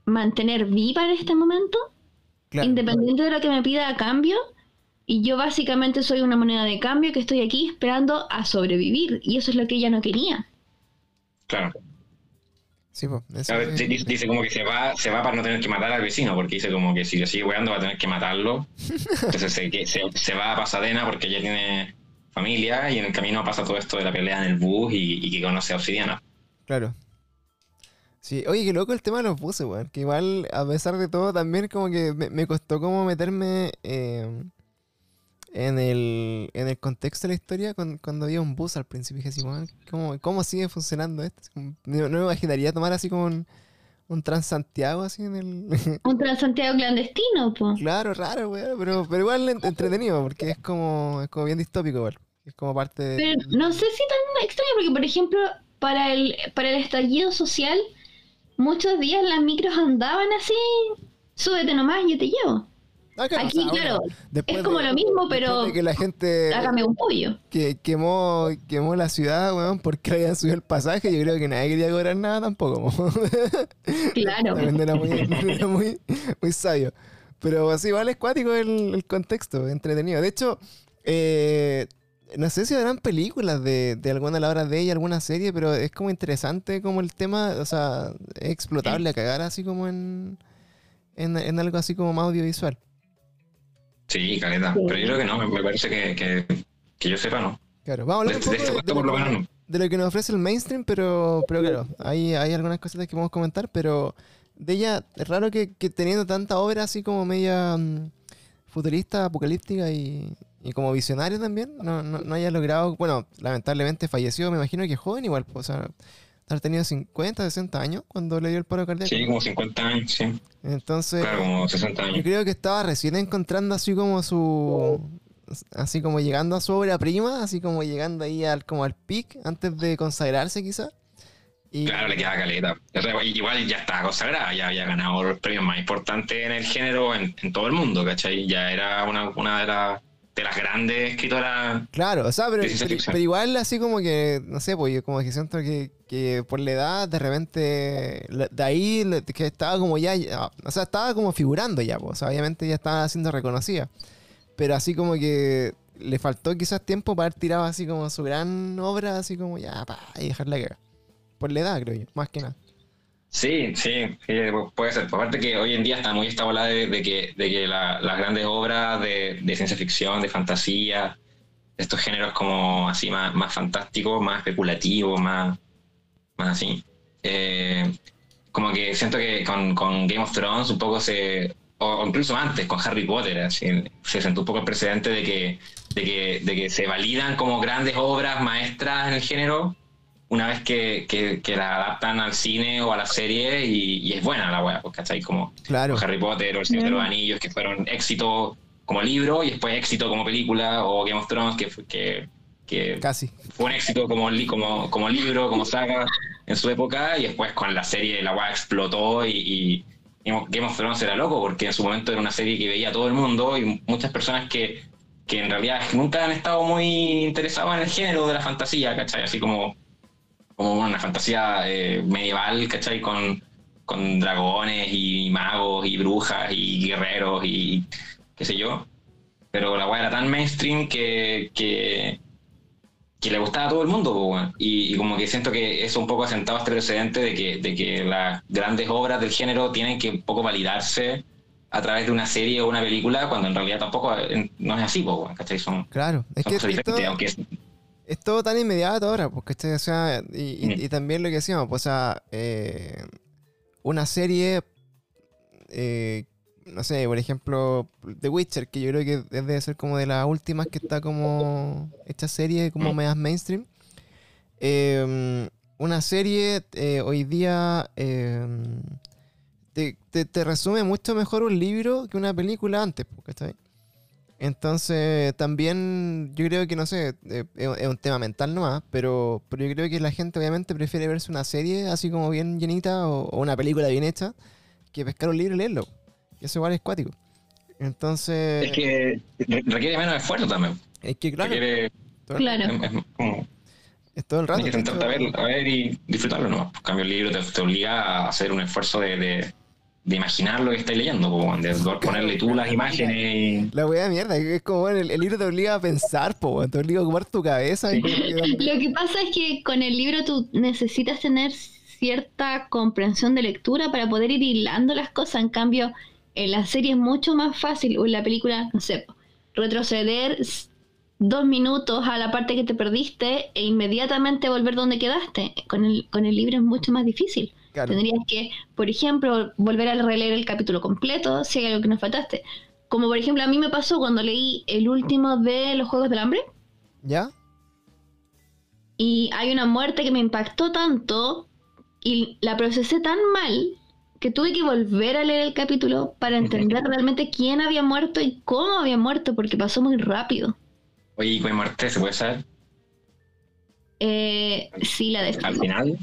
mantener viva en este momento Claro. independiente de lo que me pida a cambio. Y yo básicamente soy una moneda de cambio que estoy aquí esperando a sobrevivir. Y eso es lo que ella no quería. Claro. Sí, pues, Claro, dice, dice como que se va, se va para no tener que matar al vecino, porque dice como que si le sigue weando va a tener que matarlo. Entonces se, que- se, se va a Pasadena porque ella tiene familia y en el camino pasa todo esto de la pelea en el bus y, y que conoce a Obsidiana. Claro. Sí, oye, qué loco el tema de los buses, weón. Que igual, a pesar de todo, también como que me, me costó como meterme eh, en, el, en el contexto de la historia cuando, cuando había un bus al principio. Dije así, weón, ¿cómo, cómo sigue funcionando esto? No, no me imaginaría tomar así como un, un Transantiago así en el... Un Transantiago clandestino, po. claro, raro, weón, pero, pero igual en- entretenido porque es como, es como bien distópico igual. Es como parte de... Pero no sé si tan extraño, porque por ejemplo, para el, para el estallido social, muchos días las micros andaban así. Súbete nomás, yo te llevo. Ah, claro, o Aquí, sea, claro, después es como de- lo mismo, pero de que la gente... hágame un pollo. que quemó, quemó la ciudad, weón, porque habían subido el pasaje. Yo creo que nadie quería cobrar nada tampoco. po. Claro. También era muy, era muy, muy sabio. Pero sí, igual es cuático el, el contexto, entretenido. De hecho, eh, no sé si habrán películas de, de alguna de las obras de ella, alguna serie, pero es como interesante como el tema, o sea, es explotable a cagar así como en, en, en algo así como más audiovisual. Sí, caleta. Pero yo creo que no, me, parece que, que, que yo sepa no. Claro, vamos a De, hablar un de poco este de- de lo que- menos no. de lo que nos ofrece el mainstream, pero, pero claro, hay, hay algunas cositas que podemos comentar, pero de ella es raro que, que teniendo tanta obra así como media mm, futurista, apocalíptica y, y como visionaria también, no, no, no haya logrado, bueno, lamentablemente falleció, me imagino que joven igual, pues, o sea, haber tenido 50, 60 años cuando le dio el paro cardíaco. Sí, como 50 años, sí. Entonces, Claro, como 60 yo años. creo que estaba recién encontrando así como su. Así como llegando a su obra prima, así como llegando ahí al, como al pic antes de consagrarse quizá. Y, Claro, le queda caleta. Igual ya está consagrada, ya había ganado los premios más importantes en el género en, en todo el mundo, ¿cachai? Ya era una, una de, las de las grandes escritoras. Claro, o sea, pero, igual así como que, no sé, pues yo como que siento que, que por la edad de repente, de ahí que estaba como ya, ya- o sea, estaba como figurando ya, pues, o sea, obviamente ya estaba siendo reconocida. Pero así como que le faltó quizás tiempo para haber tirado así como su gran obra, así como ya, pa, y dejarla cagar. Por la edad, creo yo, más que nada. Sí, sí, sí, puede ser. Aparte que hoy en día está muy esta de, que, de que la- las grandes obras de, de ciencia ficción, de fantasía, estos géneros como así más, más fantásticos, más especulativos, más, más así. eh, como que siento que con, con Game of Thrones un poco se, o, incluso antes con Harry Potter, se sentó un poco el precedente de que, de que, de que se validan como grandes obras maestras en el género una vez que, que, que la adaptan al cine o a la serie y, y es buena la weá, pues, ¿cachai? Como Claro. Harry Potter o El Señor de los. Anillos, que fueron éxito como libro y después éxito como película, o Game of Thrones, que, fue- que, que Casi. fue un éxito como, li- como, como libro, como saga en su época, y después con la serie la weá explotó y, y Game of Thrones era loco, porque en su momento era una serie que veía todo el mundo y muchas personas que, que en realidad nunca han estado muy interesados en el género de la fantasía, ¿cachai? Así como, como una fantasía eh, medieval, ¿cachai? Con, con dragones y magos y brujas y guerreros y qué sé yo. Pero la weá era tan mainstream que, que, que le gustaba a todo el mundo, y, y como que siento que eso un poco ha sentado este precedente de que, de que las grandes obras del género tienen que un poco validarse a través de una serie o una película, cuando en realidad tampoco eh, no es así, po, ¿cachai? Son, Claro. Es son que cosas es diferentes, aunque es- es todo tan inmediato ahora, porque este, o sea, y, y- Mm. y también lo que decíamos, pues, o sea, eh, una serie, eh, no sé, por ejemplo, The Witcher, que yo creo que debe ser como de las últimas que está como esta serie como Mm. medias mainstream. Eh, una serie hoy día te, te- te resume mucho mejor un libro que una película antes, ¿cachai? Entonces, también yo creo que, no sé, eh, es un tema mental nomás, pero, pero yo creo que la gente obviamente prefiere verse una serie así como bien llenita o, o una película bien hecha que pescar un libro y leerlo. Y eso igual es cuático. Entonces, es que re- requiere menos esfuerzo también. es que claro, Requiere, todo el- Claro. es, es como, es todo el rato. tienes que sentarte a hecho, ver, a ver y disfrutarlo, ¿no? En cambio, el libro te, te obliga a hacer un esfuerzo de, de, de imaginar lo que estás leyendo, po, de ponerle tú las imágenes y... La wea de mierda, es como bueno, el, el libro te obliga a pensar, po, te obliga a ocupar tu cabeza. y- Lo que pasa es que con el libro tú necesitas tener cierta comprensión de lectura para poder ir hilando las cosas. En cambio, en la serie es mucho más fácil, o en la película, no sé, retroceder dos minutos a la parte que te perdiste e inmediatamente volver donde quedaste. Con el, con el libro es mucho más difícil. Claro. Tendrías que, por ejemplo, volver a releer el capítulo completo si hay algo que nos faltaste. Como por ejemplo a mí me pasó cuando leí el último de los Juegos del Hambre. ¿Ya? Y hay una muerte que me impactó tanto y la procesé tan mal que tuve que volver a leer el capítulo para entender realmente quién había muerto y cómo había muerto, porque pasó muy rápido. Oye, ¿y con muerte se puede saber? Eh, sí, la Al describo. final,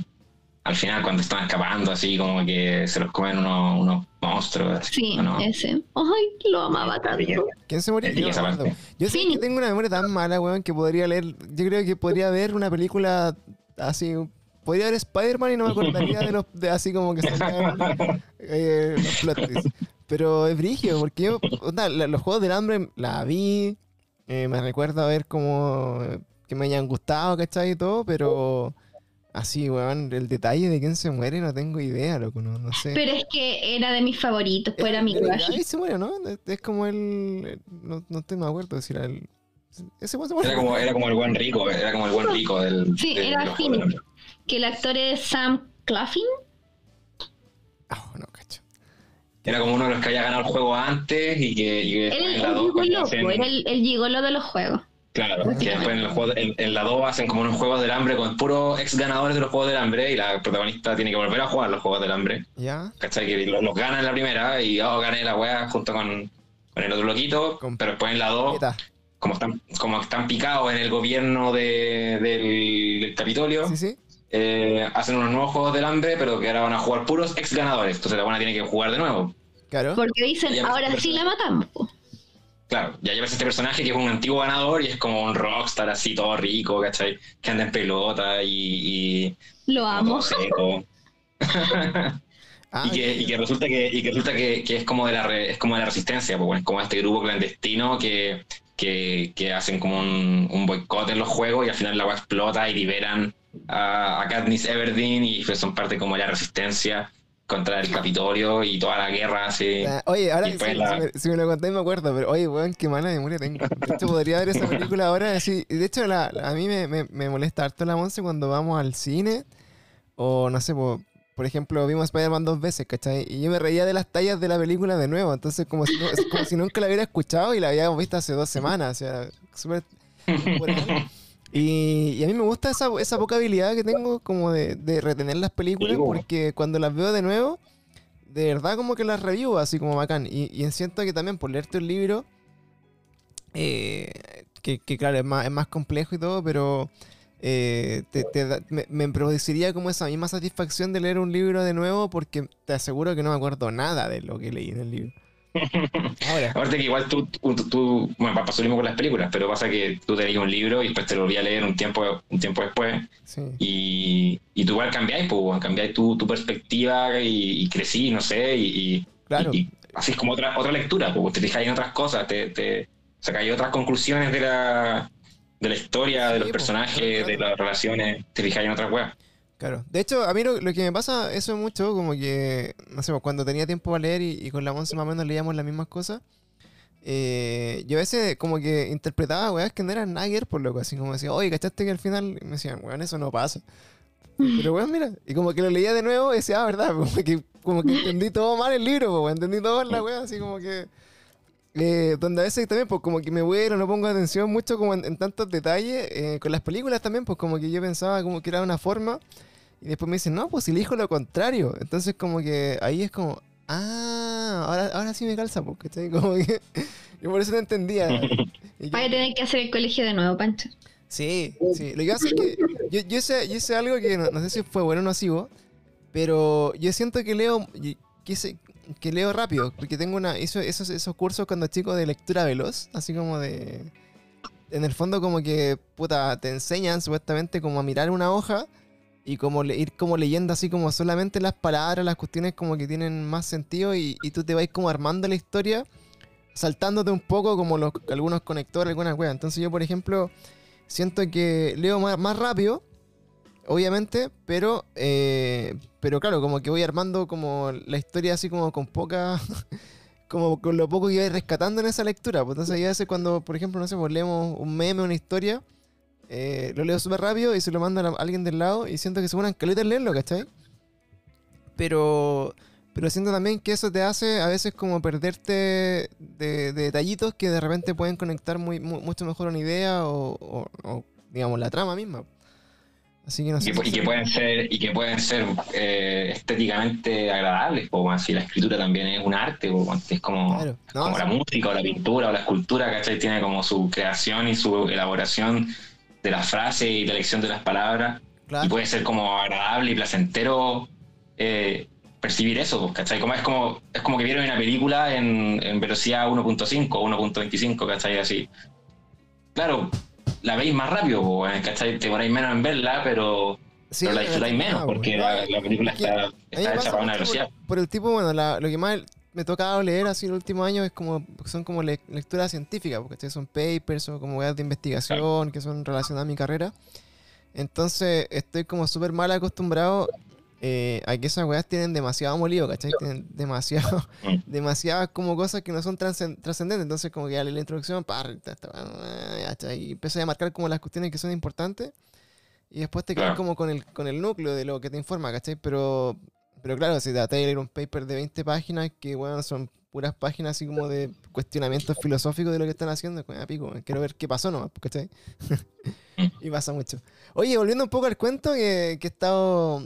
al final cuando están escapando así como que se los comen unos, unos monstruos. así, Sí, ese. Ay, lo amaba tanto. ¿Quién se murió? Yo sé que tengo una memoria tan mala, weón, que podría leer. Yo creo que podría ver una película así. Podría ver Spider-Man y no me acordaría de los. De así como que salían eh, los plot twists. Pero es brígido, porque yo. onda, la- los juegos del hambre la vi. eh, me recuerdo a ver como. eh, que me hayan gustado, ¿cachai? Y todo, pero. Así, weón, el detalle de quién se muere no tengo idea, loco, no, no sé. Pero es que era de mis favoritos, pues era mi crush. Davis se muere, ¿no? Es- como el. No, no estoy me acuerdo si era el. Ese weón se muere. Era como, era como el buen rico, era como el buen rico del... Sí, era. Hambre. Que el actor es Sam Claflin. Ah, no, cacho. Era como uno de los que había ganado el juego antes y que, y que Era el, el 2 cuando gigolo, hacen- era el, el gigolo de los juegos. Claro, que después en, el juego- en- en la 2 hacen como unos juegos del hambre con puros ex ganadores de los juegos del hambre y la protagonista tiene que volver a jugar los juegos del hambre. ¿Ya? ¿Cachai? Que los, los gana en la primera y oh, gané la wea junto con, con el otro loquito, Con- pero después en la 2, ¿Qué tal? como están, como están picados en el gobierno de- del, del Capitolio, Sí, sí. eh, hacen unos nuevos juegos del hambre, pero que ahora van a jugar puros ex ganadores. Entonces la buena tiene que jugar de nuevo. Claro. Porque dicen, ahora sí la matamos. Claro, ya llevas este personaje que es un antiguo ganador y es como un rockstar así, todo rico, ¿cachai? Que anda en pelota y, y Lo amo. seco. Ah, y, que, y que resulta que, y que resulta que, que es como de la re- es como de la resistencia, pues, bueno, es como este grupo clandestino que, que, que hacen como un, un boicot en los juegos y al final la agua explota y liberan a, a Katniss Everdeen y son parte como de la resistencia contra el Capitolio y toda la guerra así. Ah, Oye, ahora si, si me, si me lo contáis me acuerdo, pero oye, weón, qué mala memoria tengo. De hecho, podría ver esa película ahora. Así. De hecho, la, a mí me, me- me molesta harto la Monse cuando vamos al cine. O no sé, por, por ejemplo, vimos Spider-Man dos veces, ¿cachai? Y yo me reía de las tallas de la película de nuevo. Entonces, como si, no- como si nunca la hubiera escuchado y la habíamos visto hace dos semanas. O sea, súper. Y, y a mí me gusta esa, esa poca habilidad que tengo como de, de retener las películas porque cuando las veo de nuevo, de verdad como que las review así como bacán. Y, y siento que también por leerte un libro, eh, que, que claro, es más, es más complejo y todo, pero eh, te- te da- me, me produciría como esa misma satisfacción de leer un libro de nuevo porque te aseguro que no me acuerdo nada de lo que leí en el libro. Ahora, Aparte que igual tú, tú, tú- bueno, pasó lo mismo con las películas, pero pasa que tú te leías un libro y después te lo volvías a leer un tiempo, un tiempo después sí. y, y tú igual cambiáis, pues, cambiáis tu, tu perspectiva y, y crecí, no sé, y, Claro. y- así es como otra, otra lectura, pues, te fijáis en otras cosas, te, te sacáis otras conclusiones de la, de la historia, de los pues, personajes, claro. de las relaciones, te fijáis en otras weas. Claro. De hecho, a mí lo, lo que me pasa eso mucho, como que, no sé, pues, cuando tenía tiempo para leer y, y con la Monse más o menos leíamos las mismas cosas, eh, yo a veces como que interpretaba weas que no eran Nagger, por loco, así como decía, oye, ¿cachaste que al final? Y me decían, weón, eso no pasa. Pero weón, mira, y como que lo leía de nuevo y decía, ah, verdad, como que, como que entendí todo mal el libro, pues, entendí todo en la wea, así como que... eh, donde a veces también, pues como que me vuelo, no pongo atención mucho como en, en tantos detalles. eh, con las películas también, pues como que yo pensaba como que era una forma. Y después me dicen, no, pues elijo lo contrario. Entonces como que ahí es como, ah, ahora, ahora sí me calza, pues, ¿cachai? Como que... Y por eso no entendía. A tener que hacer el colegio de nuevo, Pancho. Sí, sí. Lo que pasa es que yo, yo, hice, yo hice algo que no, no sé si fue bueno o nocivo, pero yo siento que leo que, se- que leo rápido, porque tengo una hizo esos, esos cursos cuando chico de lectura veloz, así como de... En el fondo como que, puta, te enseñan supuestamente como a mirar una hoja y como le- ir como leyendo así como solamente las palabras, las cuestiones como que tienen más sentido y, y tú te vas como armando la historia saltándote un poco como los, algunos conectores, algunas weas. Entonces yo, por ejemplo, siento que leo más, más rápido, obviamente, pero, eh, pero claro, como que voy armando como la historia así como con poca... Como con lo poco que voy rescatando en esa lectura. Pues entonces, yo a veces cuando, por ejemplo, no sé, pues leemos un meme, una historia, eh, lo leo súper rápido y se lo mando a alguien del lado y siento que se ponen calitas en leerlo, ¿cachai? Pero, pero siento también que eso te hace a veces como perderte de, de detallitos que de repente pueden conectar muy, mu- mucho mejor una idea o, o- o, digamos, la trama misma. Así que no Y sé. si y que pueden ser, y que pueden ser eh, estéticamente agradables, po, weón. si la escritura también es un arte, po, es como, Claro. No, como sí. la música o la pintura o la escultura, ¿cachai? Tiene como su creación y su elaboración de las frases y la elección de las palabras. Y puede ser como agradable y placentero eh, percibir eso, pues, ¿cachai? Como es, como, es como que vieron una película en, en velocidad 1.5 o 1.25, ¿cachai? Así. Claro, la veis más rápido, pues, ¿cachai? Te demoráis menos en verla, pero, Sí, pero la disfrutáis menos pues. porque No, la, la película está, está hecha para una velocidad. Por, por el tipo, bueno, la- lo que más me ha tocado leer así el último año es como son como le- lecturas científicas, porque son papers o como weas de investigación que son relacionadas a mi carrera. Entonces estoy como súper mal acostumbrado eh, a que esas weas tienen demasiado molido, ¿cachai? Tienen demasiado, Mm. demasiadas como cosas que no son trascendentes. Entonces como que ya leí la introducción, par, y empecé a marcar como las cuestiones que son importantes. Y después te quedas Claro. como con el, con el núcleo de lo que te informa, ¿cachai? Pero, pero claro, si te atas a leer un paper de 20 páginas que, bueno, son puras páginas así como de cuestionamientos filosóficos de lo que están haciendo, pues, ah, pico, quiero ver qué pasó nomás, ¿cachai? y pasa mucho. Oye, volviendo un poco al cuento, que, que he estado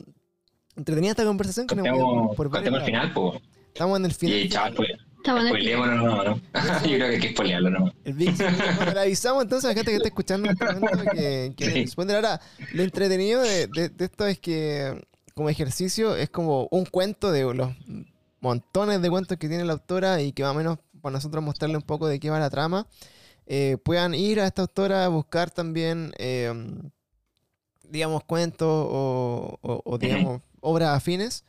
entretenida esta conversación que Contemos, por, varios final, pues. lados. Estamos en el final. Y chaval, pues, Estamos en el spoileémonos, no, ¿no? Yo creo que hay que spoilearlo, ¿no? El Big. Bueno, le avisamos entonces a la gente que está escuchando en este momento que, que Sí. Ahora, lo entretenido de, de- de esto es que como ejercicio es como un cuento de los montones de cuentos que tiene la autora y que más o menos para nosotros mostrarle un poco de qué va la trama, eh, puedan ir a esta autora a buscar también, eh, digamos, cuentos o, o- o, digamos, obras afines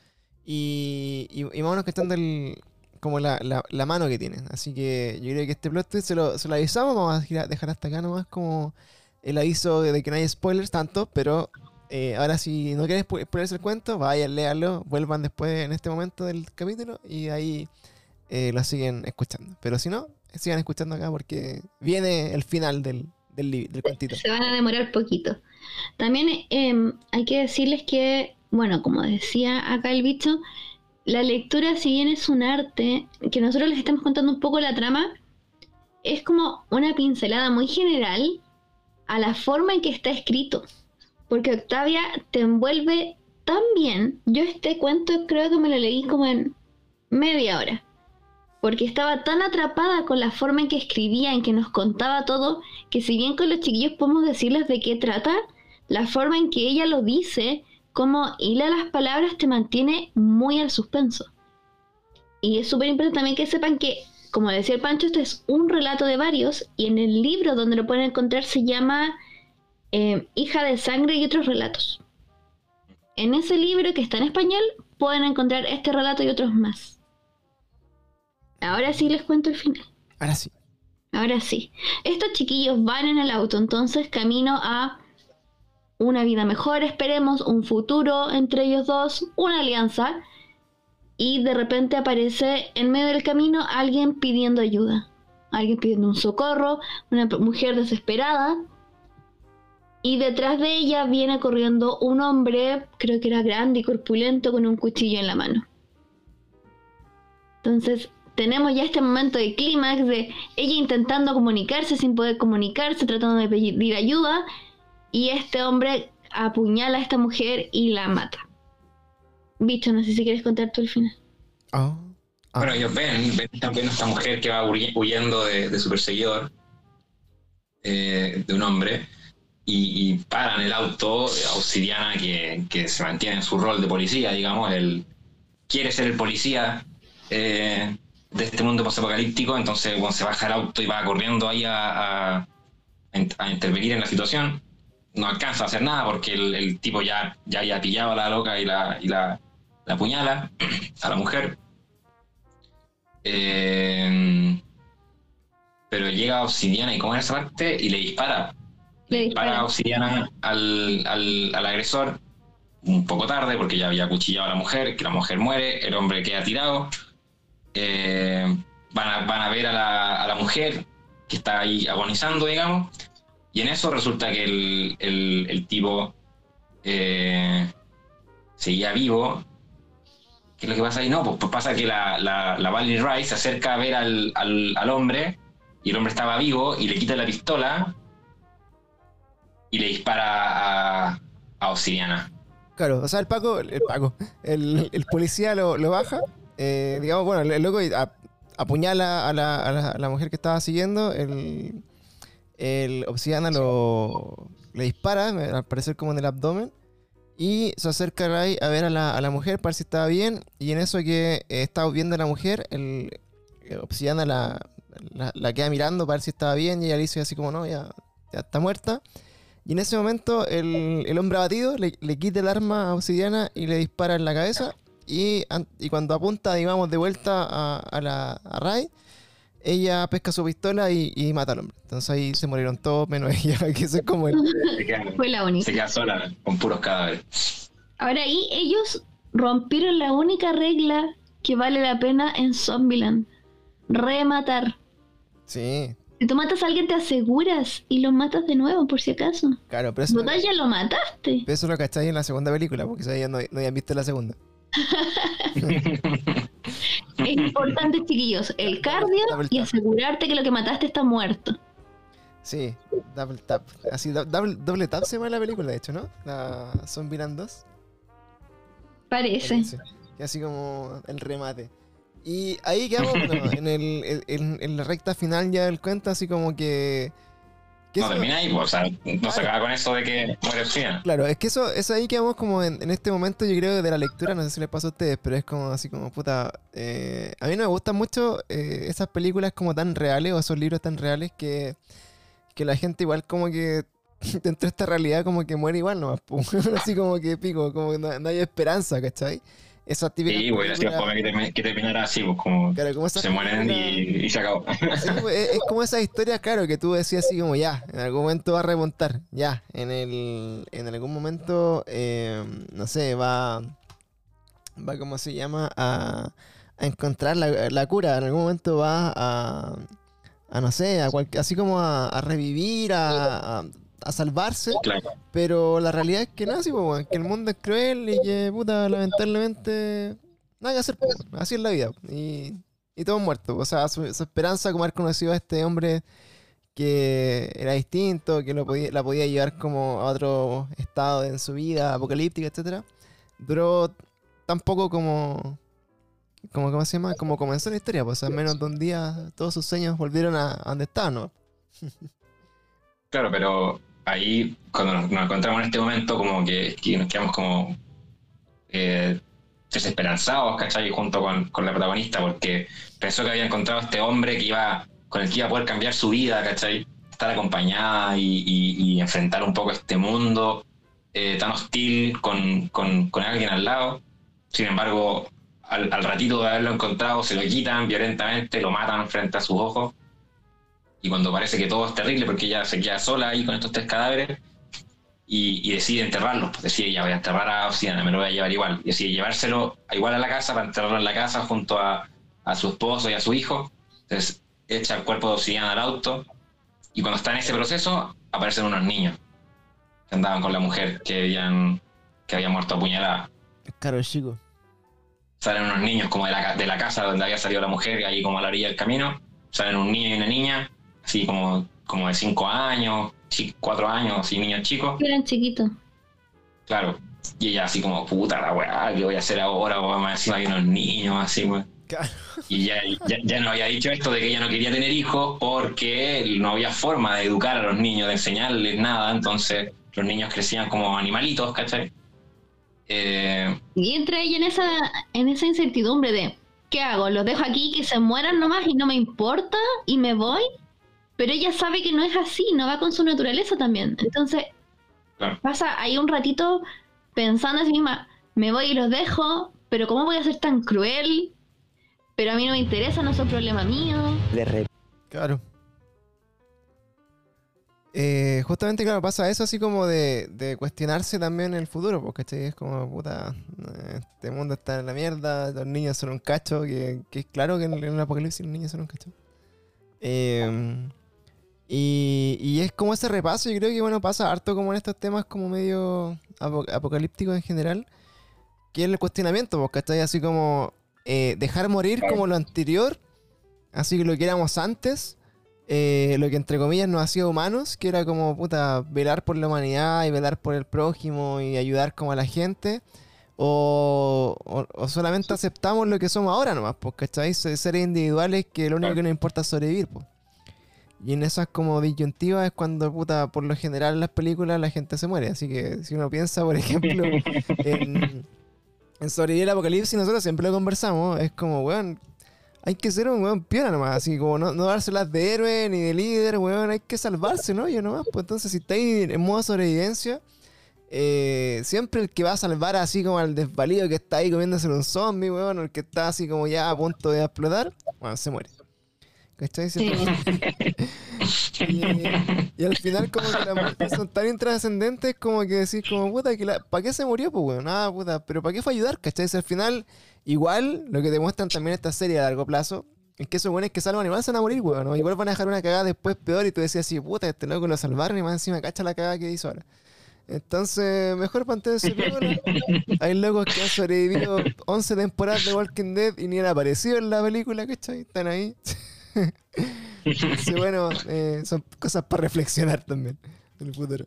y, y, y más o menos que están del, como la, la, la mano que tienen. Así que yo creo que este plot twist se lo, se lo avisamos. Vamos a dejar hasta acá nomás como el aviso de que no hay spoilers tanto, pero eh, ahora si no quieren spoilerse el cuento, vayan, léanlo, vuelvan después en este momento del capítulo y ahí eh, lo siguen escuchando. Pero si no, sigan escuchando acá porque viene el final del, del, del cuentito. Se van a demorar poquito. También em, hay que decirles que, bueno, como decía acá el bicho, la lectura, si bien es un arte, que nosotros les estamos contando un poco la trama, es como una pincelada muy general a la forma en que está escrito. Porque Octavia te envuelve tan bien. Yo este cuento creo que me lo leí como en media hora. Porque estaba tan atrapada con la forma en que escribía, en que nos contaba todo, que si bien con los chiquillos podemos decirles de qué trata, la forma en que ella lo dice, cómo hila las palabras, te mantiene muy al suspenso. Y es súper importante también que sepan que, como decía el Pancho, este es un relato de varios, y en el libro donde lo pueden encontrar se llama eh, Hija de Sangre y otros relatos. En ese libro que está en español pueden encontrar este relato y otros más. Ahora sí les cuento el final. Ahora sí. Ahora sí. Estos chiquillos van en el auto, entonces camino a una vida mejor, esperemos, un futuro entre ellos dos, una alianza. Y de repente aparece en medio del camino alguien pidiendo ayuda. Alguien pidiendo un socorro, una mujer desesperada. Y detrás de ella viene corriendo un hombre, creo que era grande y corpulento, con un cuchillo en la mano. Entonces, tenemos ya este momento de clímax de ella intentando comunicarse sin poder comunicarse, tratando de pedir ayuda, y este hombre apuñala a esta mujer y la mata. Bicho, no sé si quieres contar tú el final. Oh. Ah. Bueno, ellos ven, ven también a esta mujer que va huy- huyendo de, de su perseguidor, eh, de un hombre, y, y paran el auto, Obsidiana, que, que se mantiene en su rol de policía, digamos, él quiere ser el policía eh, de este mundo posapocalíptico, entonces bueno, se baja el auto y va corriendo ahí a, intervenir en la situación. No alcanza a hacer nada porque el, tipo ya, ya había pillado a la loca y la, y la, la apuñala a la mujer. Eh, pero llega Obsidiana y come esa parte y le dispara. Le Le dispara. dispara a Obsidiana al, al, al agresor un poco tarde porque ya había cuchillado a la mujer, que la mujer muere, el hombre queda tirado. Eh, van, a, van a ver a la, a la mujer que está ahí agonizando, digamos. Y en eso resulta que el, el, el tipo eh, seguía vivo ¿Qué es lo que pasa ahí? No, pues, pues pasa que la, la, la Valerie Rice se acerca a ver al, al, al hombre y el hombre estaba vivo y le quita la pistola y le dispara a, a Obsidiana. Claro, o sea, el Paco, el Paco, el, el policía lo, lo baja, eh, digamos, bueno, el loco a- apuñala a la, a la- mujer que estaba siguiendo, el, el obsidiana lo, le dispara, al parecer como en el abdomen, y se acerca ahí a ver a la, a la mujer para ver si estaba bien, y en eso que eh, estaba viendo a la mujer, el, el obsidiana la, la, la queda mirando para ver si estaba bien, y ella le dice así como, no, ya, ya está muerta. Y en ese momento el, el hombre abatido le, le quita el arma a Obsidiana y le dispara en la cabeza. Y, y cuando apunta, digamos, de vuelta a, a la a Ray, ella pesca su pistola y, y mata al hombre. Entonces ahí se murieron todos, menos ella, que eso es como el... Se queda, Fue la única. se queda sola con puros cadáveres. Ahora ahí ellos rompieron la única regla que vale la pena en Zombieland. Rematar. Sí, Si tú matas a alguien te aseguras y lo matas de nuevo por si acaso. claro, pero eso, Total ya lo mataste. eso lo cacháis en la segunda película, porque eso ya no, no habían visto la segunda. Es importante, chiquillos, el cardio Double y asegurarte que lo que mataste está muerto. Sí, double tap. Así, do- double, doble tap se llama la película, de hecho, ¿no? La Zombieland 2. Parece. Así como el remate. Y ahí quedamos, bueno, en, el, en, en la recta final ya del cuento, así como que... que No eso- termina ahí, pues, o sea, no se acaba con eso de que muere Obsidiana. Claro, es que eso, eso ahí quedamos como en, en este momento, yo creo, de la lectura, no sé si les pasa a ustedes, pero es como así como, puta, eh, a mí no me gustan mucho eh, esas películas como tan reales o esos libros tan reales que, que la gente igual como que dentro de esta realidad como que muere igual nomás, po. así como que pico, como que no, no hay esperanza, ¿cachai? Esa típica. Sí, sido fome que, que terminara así, pues como Claro, como esas se mueren y, y se acabó. Sí, pues, es, es como esa historia, claro, que tú decías así como ya, en algún momento va a remontar, ya, en el, en algún momento, eh, no sé, va, va, ¿cómo se llama? A, a encontrar la, la cura, en algún momento va a, a no sé, a cual- así como a, a revivir, a, a, salvarse, Claro. pero la realidad es que no, sí, pues, que el mundo es cruel y que, puta, lamentablemente, nada que hacer, pues, así es la vida. Y, y todos muertos. O sea, su, su esperanza como haber conocido a este hombre que era distinto, que lo podía, la podía llevar como a otro estado en su vida, apocalíptica, etcétera, duró tan poco como, como, ¿cómo se llama? Como comenzó la historia, pues, en menos de un día todos sus sueños volvieron a, a donde estaban, ¿no? Claro, pero ahí, cuando nos, nos encontramos en este momento, como que, que nos quedamos como eh, desesperanzados, ¿cachai? Junto con, con la protagonista, porque pensó que había encontrado a este hombre que iba, con el que iba a poder cambiar su vida, ¿cachai? Estar acompañada y, y- y enfrentar un poco este mundo eh, tan hostil con, con- con alguien al lado. Sin embargo, al, al ratito de haberlo encontrado, se lo quitan violentamente, lo matan frente a sus ojos. Y cuando parece que todo es terrible, porque ella se queda sola ahí con estos tres cadáveres, y, y decide enterrarlos. Pues decide, ya voy a enterrar a Oceana, me lo voy a llevar igual. Y decide llevárselo igual a la casa para enterrarlo en la casa junto a, a su esposo y a su hijo. Entonces echa el cuerpo de Obsidiana al auto. Y cuando está en ese proceso, aparecen unos niños que andaban con la mujer que habían, que había muerto apuñalada. Claro, chico. Salen unos niños como de la, de la casa donde había salido la mujer, ahí como a la orilla del camino. Salen un niño y una niña, así como, como de 5 años, 4 años, así niños chicos. Eran chiquitos. Claro. Y ella así como, puta la weá, ¿qué voy a hacer ahora? Más encima hay unos niños así, weón. Claro. Y ya, ya, ya nos había dicho esto de que ella no quería tener hijos porque no había forma de educar a los niños, de enseñarles nada. Entonces los niños crecían como animalitos, ¿cachai? Eh, Y entra ella en esa, en esa incertidumbre de ¿qué hago? ¿Los dejo aquí que se mueran nomás y no me importa y me voy? Pero ella sabe que no es así, no va con su naturaleza también. Entonces Claro. pasa ahí un ratito pensando a sí misma, me voy y los dejo, pero ¿cómo voy a ser tan cruel? Pero a mí no me interesa, no es un problema mío. Claro. Eh, justamente, claro, pasa eso así como de, de cuestionarse también el futuro, porque es como, puta, eh, este mundo está en la mierda, los niños son un cacho, que, que es claro que en, en el apocalipsis los niños son un cacho. Eh, y, y es como ese repaso, yo creo que bueno, pasa harto como en estos temas como medio apo- apocalípticos en general, que es el cuestionamiento, porque ¿cachai? Así como eh, dejar morir como lo anterior, así que lo que éramos antes, eh, lo que entre comillas nos hacía humanos, que era como puta, velar por la humanidad y velar por el prójimo y ayudar como a la gente, o, o- o solamente aceptamos lo que somos ahora nomás, ¿cachai? Se- Seres individuales que lo único que nos importa es sobrevivir, pues. Y en esas como disyuntivas es cuando, puta, por lo general en las películas la gente se muere. Así que si uno piensa, por ejemplo, en, en sobrevivir al apocalipsis, nosotros siempre lo conversamos. Es como, weón, hay que ser un weón piola nomás. Así como no, no dárselas de héroe ni de líder, weón. Hay que salvarse, ¿no? Yo nomás. Pues entonces, si estáis en modo sobrevivencia, eh, siempre el que va a salvar así como al desvalido que está ahí comiéndose un zombie, weón, o el que está así como ya a punto de explotar, bueno, se muere. ¿Cachai? Y, y al final como que las muertes son tan intrascendentes como que decís como puta que la, ¿para qué se murió pues weón? Nada puta, pero ¿para qué fue ayudar? ¿Cachai? Si al final igual lo que te muestran también esta serie a largo plazo es que esos buenos que salvan igual se van a morir weón, ¿no? igual van a dejar una cagada después peor y tú decías así puta este loco lo salvaron y más encima cacha la cagada que hizo ahora. Entonces, mejor mantenerse piola. Hay locos que han sobrevivido 11 temporadas de Walking Dead y ni han aparecido en la película, ¿cachai? Están ahí. Entonces, bueno, eh, son cosas para reflexionar también en el futuro.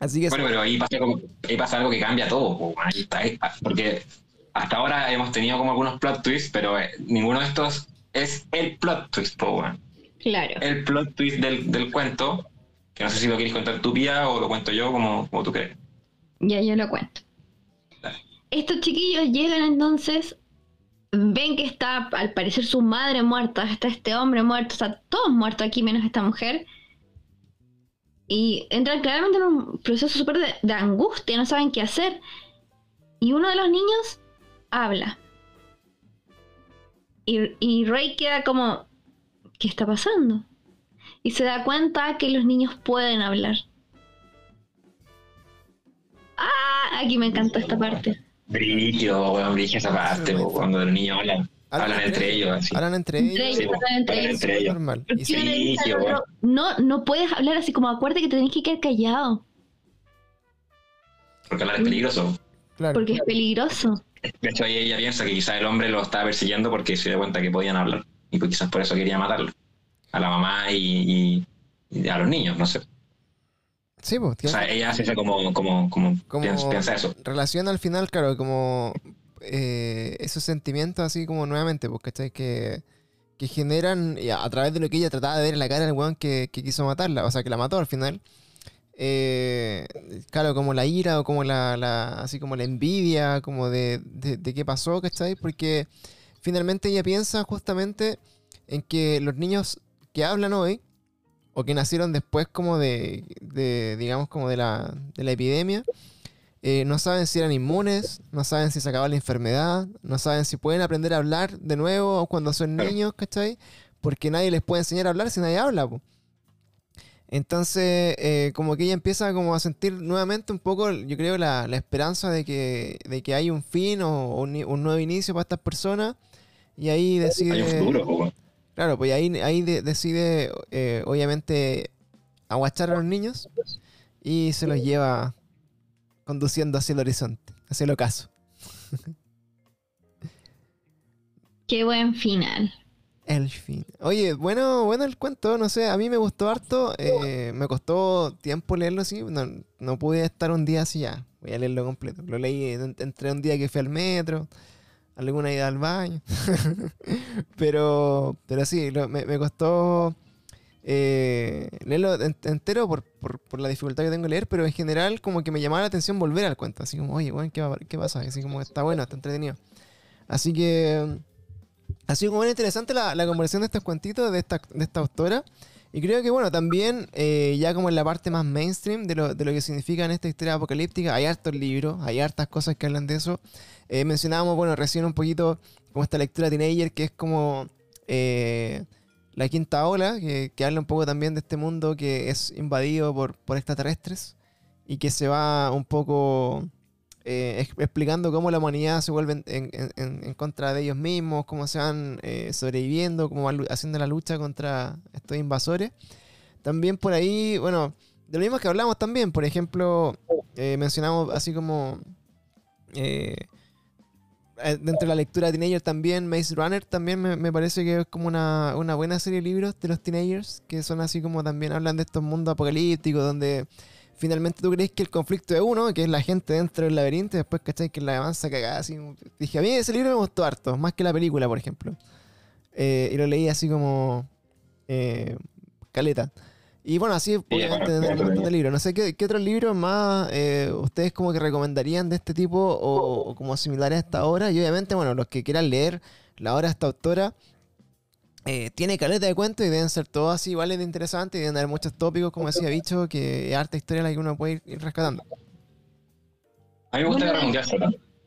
Así que Bueno, pero ahí pasa, como- ahí pasa algo que cambia todo, ahí está, ahí- porque hasta ahora hemos tenido como algunos plot twists, pero eh, ninguno de estos es el plot twist, po. Claro. el plot twist del, del cuento, que no sé si lo quieres contar tú, Pía, o lo cuento yo, como, como tú crees. Ya yo lo cuento. Dale. Estos chiquillos llegan entonces, ven que está al parecer su madre muerta, está este hombre muerto, está todos muertos aquí menos esta mujer. Y entran claramente en un proceso súper de, angustia, no saben qué hacer. Y uno de los niños habla. Y, y Rey queda como, ¿qué está pasando? Y se da cuenta que los niños pueden hablar. Ah, aquí me encantó esta parte. Brillo, weón, brillo esa parte, cuando los niños hablan. Hablan entre ellos, así. Hablan entre Entre ellos. Sí, hablan entre ellos. entre ellos. Normal. Bueno. no, no puedes hablar así como acuérdate que te tenés que quedar callado, Porque hablar es peligroso. claro. porque es peligroso. De hecho, ahí ella piensa que quizás el hombre lo estaba persiguiendo porque se dio cuenta que podían hablar. Y pues quizás por eso quería matarlo. A la mamá y, y- y a los niños, no sé. Sí, pues, O sea, ella hace como, como, como, Como- piensa, eso. relaciona al final, claro, como eh, esos sentimientos así como nuevamente, pues, ¿cachai? Que, que generan, a, a través de lo que ella trataba de ver en la cara del weón que, que quiso matarla, o sea, que la mató al final. Eh, claro, como la ira o como la, la- así como la envidia, como de, de, de qué pasó, ¿cachai? Porque finalmente ella piensa justamente en que los niños que hablan hoy, o que nacieron después como de, de, digamos, como de la, de la epidemia, eh, no saben si eran inmunes, no saben si se acabó la enfermedad, no saben si pueden aprender a hablar de nuevo cuando son niños, ¿cachai? Porque nadie les puede enseñar a hablar si nadie habla, po. Entonces, eh, como que ella empieza como a sentir nuevamente un poco, yo creo, la, la esperanza de que, de que hay un fin o, un, nuevo inicio para estas personas. Y ahí decide... Hay un futuro, po, weón. Claro, pues ahí, ahí de- decide, eh, obviamente, aguachar a los niños y se los lleva conduciendo hacia el horizonte, hacia el ocaso. Qué buen final. El fin. Oye, bueno, bueno el cuento, no sé, a mí me gustó harto, eh, me costó tiempo leerlo así, no, no pude estar un día así ya, voy a leerlo completo. Lo leí en- entre un día que fui al metro, alguna ida al baño, pero, pero sí, lo- me, me costó eh, leerlo en- entero por, por, por la dificultad que tengo de leer, pero en general como que me llamaba la atención volver al cuento, así como, oye, bueno, ¿qué, qué pasa? Así como está bueno, está entretenido. Así que... Ha sido como interesante la, la conversación de estos cuentitos de esta, de esta autora. Y creo que, bueno, también eh, ya como en la parte más mainstream de lo, de lo que significa en esta historia apocalíptica, hay hartos libros, hay hartas cosas que hablan de eso. Eh, mencionábamos, bueno, recién un poquito como esta lectura teenager que es como eh, la quinta ola, que, que habla un poco también de este mundo que es invadido por, por extraterrestres y que se va un poco eh, ex- explicando cómo la humanidad se vuelve en, contra de ellos mismos, cómo se van eh, sobreviviendo, cómo van haciendo la lucha contra estos invasores. También por ahí, bueno, de lo mismo que hablamos también, por ejemplo, eh, mencionamos así como dentro de la lectura de teenager también, Maze Runner también me, me parece que es como una, una buena serie de libros de los teenagers, que son así como también hablan de estos mundos apocalípticos donde finalmente tú crees que el conflicto es uno, que es la gente dentro del laberinto, y después cachai que la avanza cagada así. Dije, a mí ese libro me gustó harto, más que la película, por ejemplo. Eh, y lo leí así como eh, caleta. Y bueno, así obviamente un bueno, de libros. No sé qué, qué otros libros más eh, ustedes como que recomendarían de este tipo o, o como similares a esta obra. Y obviamente, bueno, los que quieran leer la obra de esta autora, eh, tiene caleta de cuentos y deben ser todos así iguales de interesantes y deben haber muchos tópicos, como decía Bicho, que es harta historia la que uno puede ir, rescatando. A mí me gusta Guerra Mundial Z.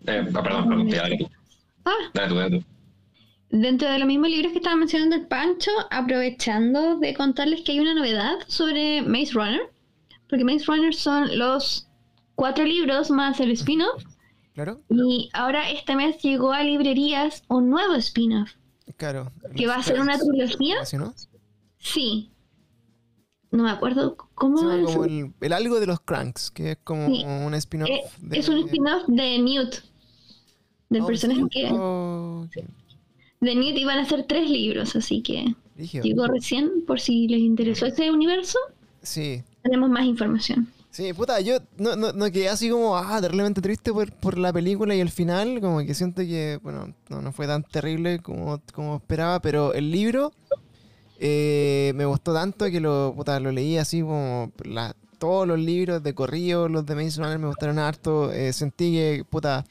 Eh, ah, perdón, perdón, ya, dale tú. Ah, Dale tú, dale tú. dentro de los mismos libros que estaba mencionando el Pancho, aprovechando de contarles que hay una novedad sobre Maze Runner, porque Maze Runner son los cuatro libros más el spin-off, ¿Claro? y ahora este mes llegó a librerías un nuevo spin-off, Claro. que va a ser una trilogía. ¿Así, no? Sí. No me acuerdo cómo es. como el, el algo de los cranks, que es como Sí. un spin-off. Eh, de- Es un spin-off de Newt. Del Oh, personaje sí. que. Oh, De Newt iban a ser tres libros, así que llegó recién. Por si les interesó este universo, Sí. tenemos más información. Sí, puta, yo no, no, no quedé así como, ah, terriblemente triste por, por la película y el final, como que siento que, bueno, no, no fue tan terrible como, como esperaba, pero el libro eh, me gustó tanto que lo, puta, lo leí así como la- todos los libros de corrido, los de Runner me gustaron harto, eh, sentí que, puta,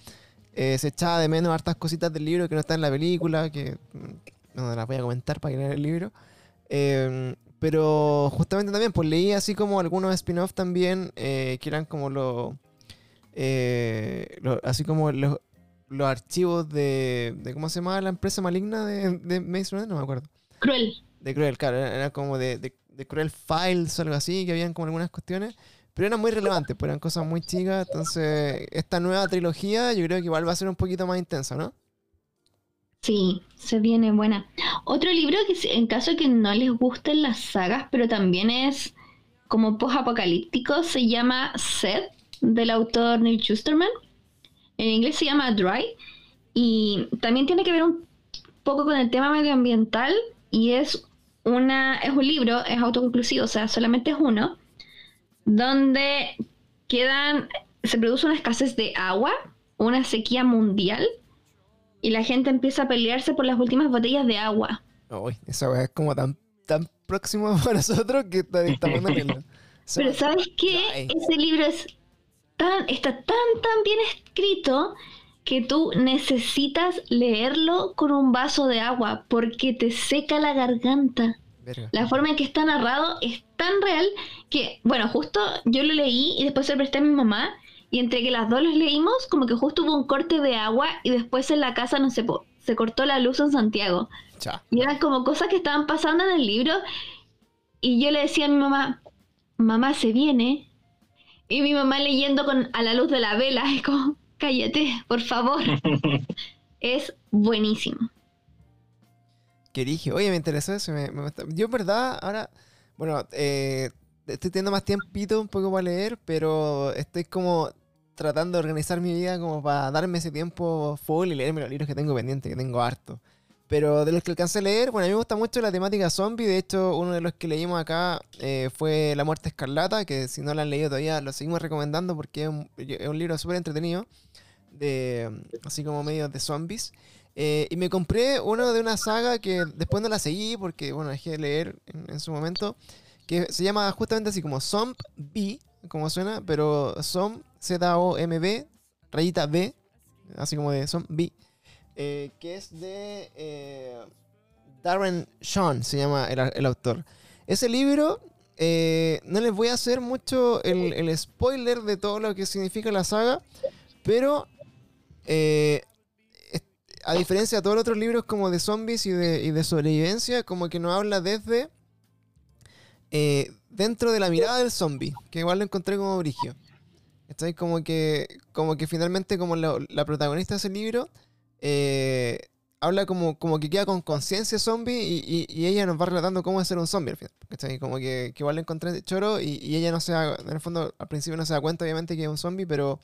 eh, se echaba de menos hartas cositas del libro que no están en la película, que mm, no las voy a comentar para que lean el libro. Pero justamente también, pues leí así como algunos spin-off también, eh, que eran como los... eh, lo- así como los, los archivos de, de. ¿Cómo se llama la empresa maligna de, de Maze Runner? No me acuerdo. Cruel. De Cruel, claro. Era, era como de, de, de Cruel Files o algo así, que habían como algunas cuestiones. Pero eran muy relevantes, pues eran cosas muy chicas. Entonces, esta nueva trilogía yo creo que igual va a ser un poquito más intensa, ¿no? Sí, se viene buena. Otro libro que en caso que no les gusten las sagas, pero también es como post-apocalíptico, se llama Seth, del autor Neil Schusterman. En inglés se llama Dry. Y también tiene que ver un poco con el tema medioambiental. Y es una, es un libro, es autoconclusivo, o sea, solamente es uno, donde quedan, se produce una escasez de agua, una sequía mundial y la gente empieza a pelearse por las últimas botellas de agua. Uy, esa weá es como tan, tan próximo para nosotros que está, está. Se Pero ¿sabes qué? Dry. Ese libro es tan, está tan, tan bien escrito que tú necesitas leerlo con un vaso de agua porque te seca la garganta. Verga. La forma en que está narrado es tan real que, bueno, justo yo lo leí y después se lo presté a mi mamá y entre que las dos los leímos, como que justo hubo un corte de agua y después en la casa, no sé, se cortó la luz en Santiago. Cha. Y eran como cosas que estaban pasando en el libro. Y yo le decía a mi mamá, mamá se viene. Y mi mamá leyendo con a la luz de la vela, es como, cállate, por favor. es buenísimo. Que dije, oye, me interesó eso. me- me gusta. Yo, en verdad, ahora, bueno, eh, estoy teniendo más tiempito un poco para leer, pero estoy como tratando de organizar mi vida como para darme ese tiempo full y leerme los libros que tengo pendientes, que tengo harto. Pero de los que alcancé a leer, bueno, a mí me gusta mucho la temática zombie. De hecho, uno de los que leímos acá eh, fue La Muerte Escarlata, que si no lo han leído todavía, lo seguimos recomendando porque es un, libro súper entretenido, de, así como medio de zombies. Eh, y me compré uno de una saga que después no la seguí porque, bueno, dejé de leer en, su momento, que se llama justamente así como Zomb B, como suena, pero Zomb, Z-O-M-B, rayita B, así como de Zomb B, eh, que es de eh, Darren Sean, se llama el, el autor. Ese libro, eh, no les voy a hacer mucho el, el spoiler de todo lo que significa la saga, pero eh, a diferencia de todos los otros libros como de zombies y de, y de sobrevivencia, como que nos habla desde dentro de la mirada del zombie, que igual lo encontré como brigio. Estoy como que, como que finalmente como la, protagonista de ese libro eh, habla como, como que queda con conciencia zombie y, y- ella nos va relatando cómo es ser un zombie al final. ¿cachai? Como que, que igual lo encontré choro y, y ella no se da, en el fondo al principio no se da cuenta obviamente que es un zombie, pero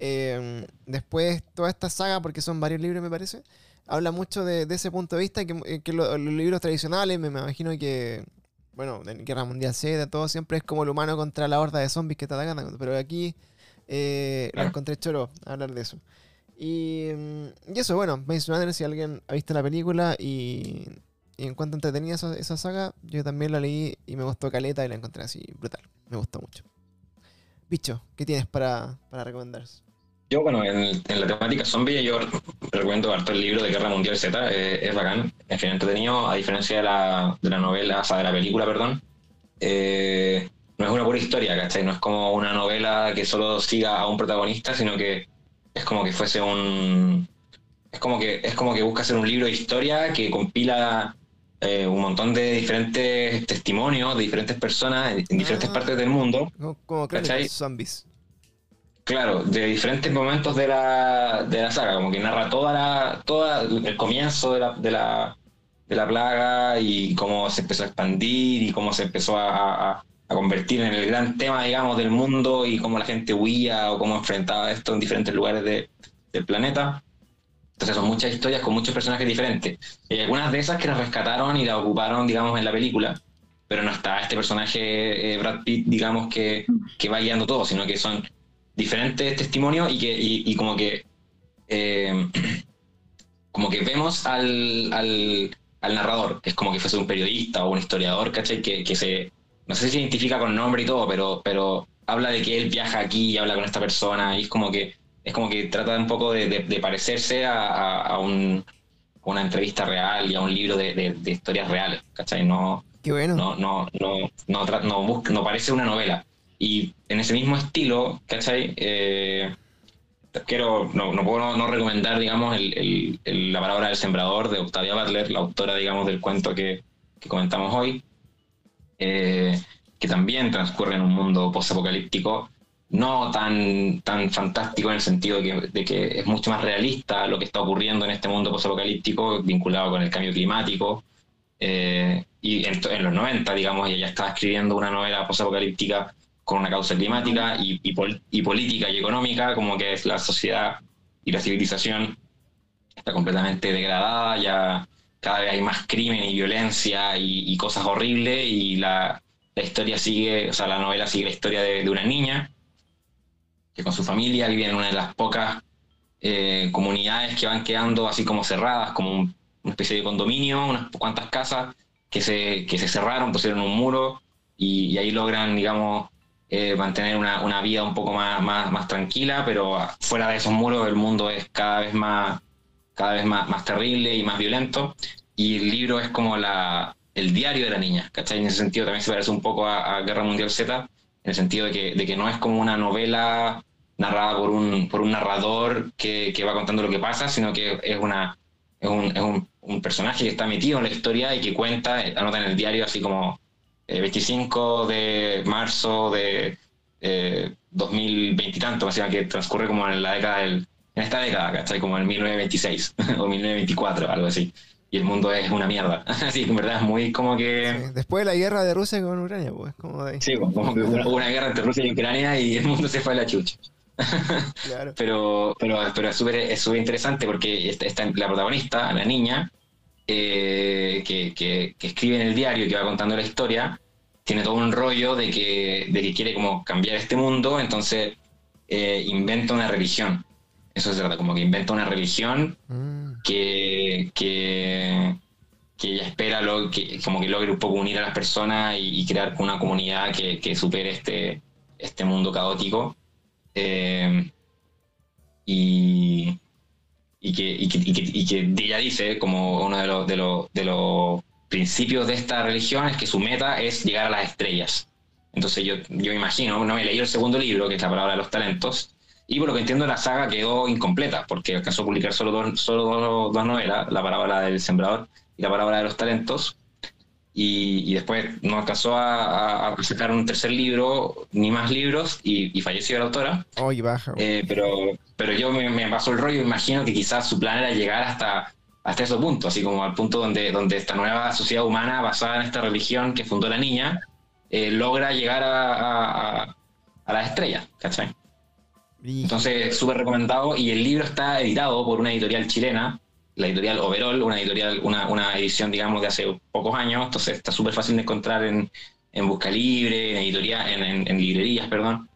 eh, después toda esta saga, porque son varios libros me parece, habla mucho de, ese punto de vista que, eh, que lo- los libros tradicionales, me, me imagino que, bueno, en Guerra Mundial Z, todo siempre es como el humano contra la horda de zombies que te atacan, pero aquí eh, lo Claro. encontré choro hablar de eso. Y, mm, y eso, bueno, Maze Runner, si alguien ha visto la película y, y en cuanto entretenida esa, esa saga, yo también la leí y me gustó caleta y la encontré así brutal. Me gustó mucho. Bicho, ¿qué tienes para, para recomendar? Yo, bueno, en, en la temática zombie, yo recomiendo harto el libro de Guerra Mundial Z, eh, es bacán, es bien entretenido, a diferencia de la, de la novela, o sea, de la película, perdón. Eh, no es una pura historia, ¿cachai? No es como una novela que solo siga a un protagonista, sino que es como que fuese un. Es como que, es como que busca hacer un libro de historia que compila eh, un montón de diferentes testimonios de diferentes personas en, en diferentes Ah. partes del mundo. Como. Zombies. Claro, de diferentes momentos de la, de la saga, como que narra toda la, toda el comienzo de la, de la, de la plaga y cómo se empezó a expandir y cómo se empezó a, a- a convertir en el gran tema, digamos, del mundo y cómo la gente huía o cómo enfrentaba esto en diferentes lugares de- del planeta. Entonces son muchas historias con muchos personajes diferentes. Y algunas de esas que las rescataron y las ocuparon, digamos, en la película, pero no está este personaje, eh, Brad Pitt, digamos, que, que va guiando todo, sino que son diferentes testimonios y que y, como que eh, como que vemos al, al, al narrador, que es como que fuese un periodista o un historiador, ¿cachai? Que, que se, no sé si se identifica con nombre y todo, pero, pero habla de que él viaja aquí y habla con esta persona y es como que es como que trata un poco de, de- de parecerse a, a- a un- a una entrevista real y a un libro de, de- historias reales, ¿cachai? No, Qué bueno. no, no, no, no, no, busca- no parece una novela. Y en ese mismo estilo, ¿cachai? Eh, quiero, no, no puedo no, recomendar, digamos, el, el, la palabra del sembrador de Octavia Butler, la autora, digamos, del cuento que, que comentamos hoy, eh, que también transcurre en un mundo post-apocalíptico, no tan, tan fantástico en el sentido de que, es mucho más realista lo que está ocurriendo en este mundo post-apocalíptico vinculado con el cambio climático. Eh, y en, en, los 90, digamos, ella estaba escribiendo una novela post-apocalíptica con una causa climática y, y, política y económica, como que es la sociedad y la civilización está completamente degradada, ya cada vez hay más crimen y violencia y, cosas horribles y la, la, historia sigue, o sea, la novela sigue la historia de, una niña que con su familia vive en una de las pocas eh, comunidades que van quedando así como cerradas, como una especie de condominio, unas cuantas casas que se, que se cerraron, pusieron un muro y, y ahí logran, digamos, eh, mantener una, una, vida un poco más, más, más, tranquila, pero fuera de esos muros el mundo es cada vez más, cada vez más, más terrible y más violento. Y el libro es como la, el diario de la niña, ¿cachai? En ese sentido también se parece un poco a, Guerra Mundial Z, en el sentido de que, de que no es como una novela narrada por un, por un narrador que, que va contando lo que pasa, sino que es, una, es, un, es un, un, personaje que está metido en la historia y que cuenta, anota en el diario así como 25 de marzo de 2020 y tanto, que transcurre como en la década del, en esta década, ¿cachai? Como en 1926 o 1924, algo así. Y el mundo es una mierda. Así que en verdad es muy como que. Después de la guerra de Rusia con Ucrania, pues, como de... Sí, pues, como que hubo una guerra entre Rusia y Ucrania y el mundo se fue a la chucha. claro. Pero, pero, pero es súper es interesante porque está, la protagonista, la niña, eh, que, que, escribe en el diario y que va contando la historia, tiene todo un rollo de que, de que quiere como cambiar este mundo, entonces eh, inventa una religión. Eso se trata, como que inventa una religión mm. que, que, que, ella espera lo, que, como que logre un poco unir a las personas y, crear una comunidad que, que, supere este, este mundo caótico. Eh, y, y que, y que, y que, ella dice, como uno de los, de, los, de los principios de esta religión, es que su meta es llegar a las estrellas. Entonces yo, yo imagino, no me leí el segundo libro, que es la palabra de los talentos, y por lo que entiendo la saga quedó incompleta, porque alcanzó a publicar solo dos, solo dos, novelas, la parábola del sembrador y la parábola de los talentos, y, después no alcanzó a, sacar un tercer libro, ni más libros, y, falleció la autora. baja. Eh, pero, pero yo me, pasó el rollo, imagino que quizás su plan era llegar hasta, hasta ese punto, así como al punto donde, donde esta nueva sociedad humana basada en esta religión que fundó la niña, eh, logra llegar a, a, a las estrellas, ¿cachai? Entonces, súper recomendado. Y el libro está editado por una editorial chilena la editorial Overall, una editorial, una, una edición, digamos, de hace pocos años, entonces está súper fácil de encontrar en, en Busca Libre, en, editoría, en, en, librerías, perdón.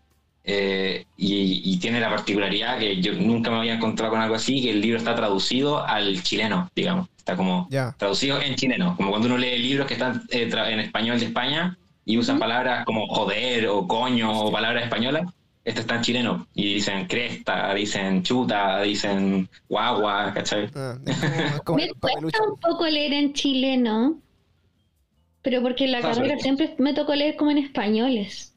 Eh, y, tiene la particularidad que yo nunca me había encontrado con algo así, que el libro está traducido al chileno, digamos. Está como traducido en chileno, como cuando uno lee libros que están eh, en español de España y usan palabras como joder o coño o palabras españolas este está en chileno. Y dicen cresta, dicen chuta, dicen guagua, ¿cachai? Ah, me cuesta un poco leer en chileno, pero porque en la carrera siempre me tocó leer como en españoles.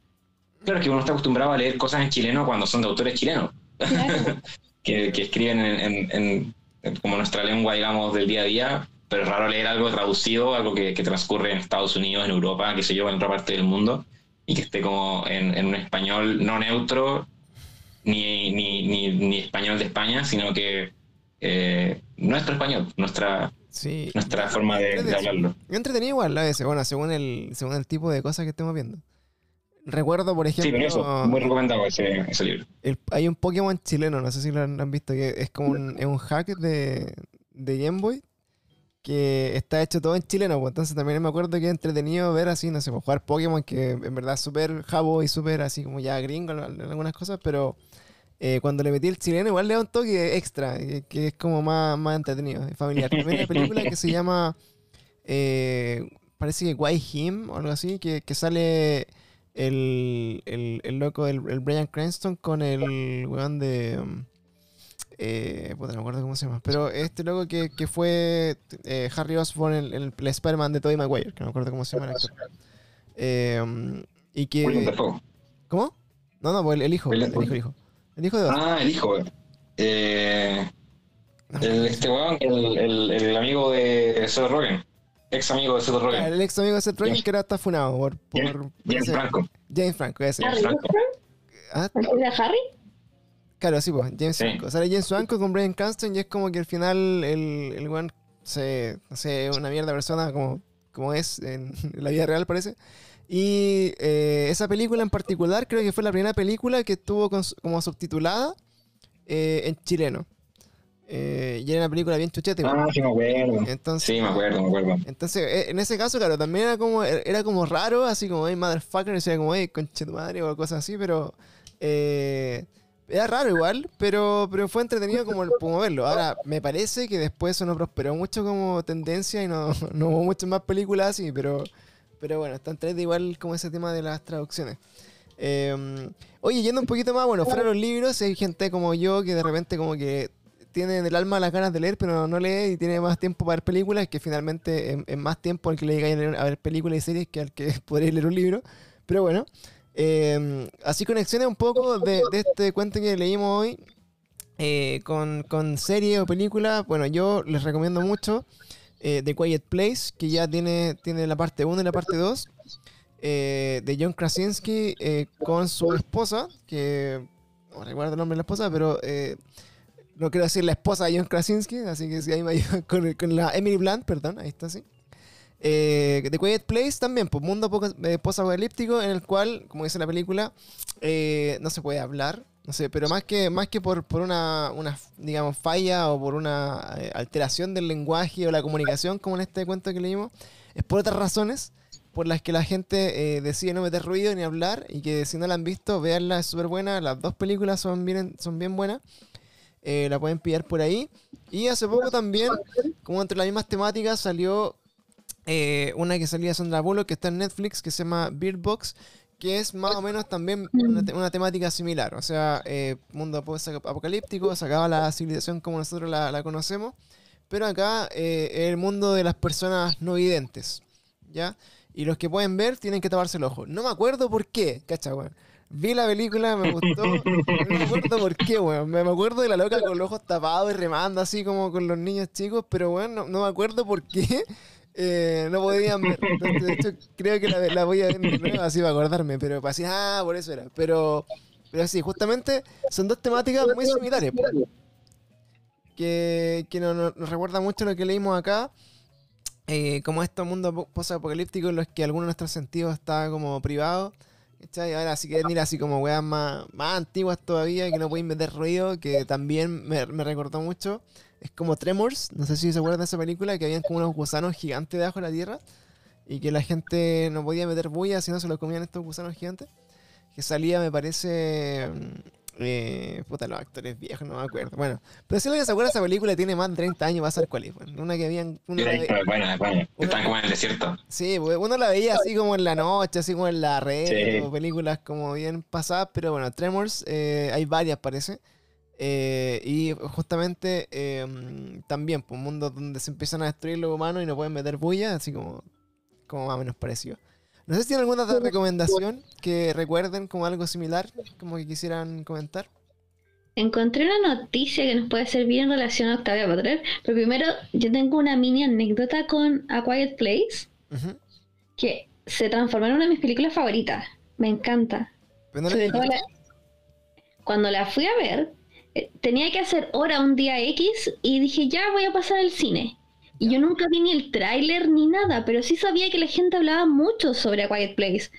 Claro, es que uno está acostumbrado a leer cosas en chileno cuando son de autores chilenos, que, escriben en, como nuestra lengua, digamos, del día a día, pero es raro leer algo traducido, algo que, que transcurre en Estados Unidos, en Europa, que se yo, en otra parte del mundo y que esté como en, un español no neutro, ni, ni, ni, español de España, sino que eh, nuestro español, nuestra, nuestra forma de, hablarlo. entretenido igual a veces, bueno, según el, según el tipo de cosas que estemos viendo. Recuerdo, por ejemplo. Sí, eso, muy recomendado ese, ese libro. hay un Pokémon chileno, no sé si lo han, visto, que es como un, es un hack de, de Game Boy que está hecho todo en chileno, pues entonces también me acuerdo que es entretenido ver así, no sé, pues, jugar Pokémon, que en verdad es súper jabo y súper así como ya gringo en algunas cosas, pero eh, cuando le metí el chileno igual le da un toque extra, que, es como más, más entretenido, familiar. También hay película que se llama, eh, parece que Why Him o algo así, que, que sale el, el, el loco, el, el Brian Cranston con el weón de... Eh, no me acuerdo cómo se llama. Pero este loco que, que fue eh, Harry Osborn, el, el, el Spider-Man de Tobey Maguire, que no me acuerdo cómo se llama el actor. Eh, y que. ¿Cómo? No, no, pues el, hijo, el, hijo, el hijo. El hijo de Ah, el hijo, Eh, el, este weón, el, el, el amigo de Seth Rogen. Ex amigo de Seth Rogen. El ex amigo de Seth Rogen James- que ahora está funado por... por, James, Franco. James Franco, ese. James ¿Harry Franco. Ah, ¿El de Harry? Claro, sí, pues, James Sí. Franco. Sale James Franco con Brian Cranston y es como que al final el, el weón se, no sé, una mierda persona como, como es en la vida real parece. Y eh, esa película en particular creo que fue la primera película que estuvo con como subtitulada eh, en chileno. Eh, y era una película bien chuchete. Ah, sí me acuerdo. Entonces, Sí, me acuerdo, me acuerdo. entonces, eh, en ese caso, claro, también era como, era como raro, así como, hey, motherfucker, decía como, hey, conche tu madre, o cosas así, pero eh, era raro igual, pero, pero fue entretenido como, como verlo. Ahora, me parece que después eso no prosperó mucho como tendencia y no, no hubo muchas más películas así, pero, pero bueno, está entrete igual como ese tema de las traducciones. Eh, oye, yendo un poquito más, bueno, fuera de los libros, hay gente como yo que de repente como que tiene en el alma las ganas de leer, pero no lee y tiene más tiempo para ver películas, que finalmente es, más tiempo el que le diga a, leer- a ver películas y series que al que podría leer un libro. Pero bueno, eh, así conexiones un poco de, este cuento que leímos hoy eh, con, con serie o película. Bueno, yo les recomiendo mucho eh, The Quiet Place, que ya tiene, tiene la parte 1 y la parte 2. eh, de John Krasinski con su esposa, que no recuerdo el nombre de la esposa, pero no quiero decir la esposa de John Krasinski, así que si ahí me ayudan con, con la Emily Blunt, perdón, ahí está, sí. Eh, The Quiet Place también, pues mundo eh, post-apocalíptico en el cual, como dice la película, eh, no se puede hablar, no sé, pero más que, más que por, por una, digamos, falla o por una eh, alteración del lenguaje o la comunicación, como en este cuento que leímos, es por otras razones por las que la gente decide no meter ruido ni hablar y que si no la han visto, veanla, es súper buena, las dos películas son bien, son bien buenas. La pueden pillar por ahí. Y hace poco también, como entre las mismas temáticas, salió eh, una que salía de Sandra Bullock, que está en Netflix, que se llama Beard Box, que es más o menos también una, te- una temática similar. O sea, eh, mundo post-apocalíptico, se acaba la civilización como nosotros la, la conocemos, pero acá eh, el mundo de las personas no videntes, ¿ya? Y los que pueden ver tienen que taparse el ojo. No me acuerdo por qué, cacha, weón. Vi la película, me gustó. No me acuerdo por qué, weón. Me acuerdo de la loca con los ojos tapados y remando así como con los niños chicos, pero weón, no, no me acuerdo por qué eh, no podían ver. De hecho, creo que la, voy a ver de nuevo así para acordarme, pero decir, ah, por eso era. Pero, pero sí, justamente son dos temáticas muy similares. Que, que nos, recuerda mucho lo que leímos acá. eh, como estos mundos po- post-apocalípticos en los que alguno de nuestros sentidos está como privado. ¿cachai? Ahora si quieren ir así como weas más, más antiguas todavía, que no pueden meter ruido, que también me, me recordó mucho. Es como Tremors, no sé si se acuerdan de esa película, que habían como unos gusanos gigantes debajo de la tierra y que la gente no podía meter bulla si no se lo comían estos gusanos gigantes. Que salía, me parece. mm, eh, puta, los actores viejos, no me acuerdo. Bueno, pero si alguien se acuerda de esa película, tiene más de 30 años, va a ser cuál es. bueno. Una que habían. uno la ve- Bueno, bueno. Están como en el desierto. Sí, uno la veía así como en la noche, así como en la red, Sí. o películas como bien pasadas, pero bueno, Tremors, eh, hay varias parece. Eh, y justamente eh, mm, también, pues, un mundo donde se empiezan a destruir los humanos y no pueden meter bulla, así como, como más o menos parecido. No sé si tienen alguna otra recomendación que recuerden como algo similar, como que quisieran comentar. Encontré una noticia que nos puede servir en relación a Octavia Butler, pero primero yo tengo una mini anécdota con A Quiet Place que se transformó en una de mis películas favoritas. Me encanta. No Sobre todo la- Cuando la fui a ver, tenía que hacer hora un día X y dije, ya voy a pasar al cine. Y yo nunca vi ni el tráiler ni nada, pero sí sabía que la gente hablaba mucho sobre A Quiet Place.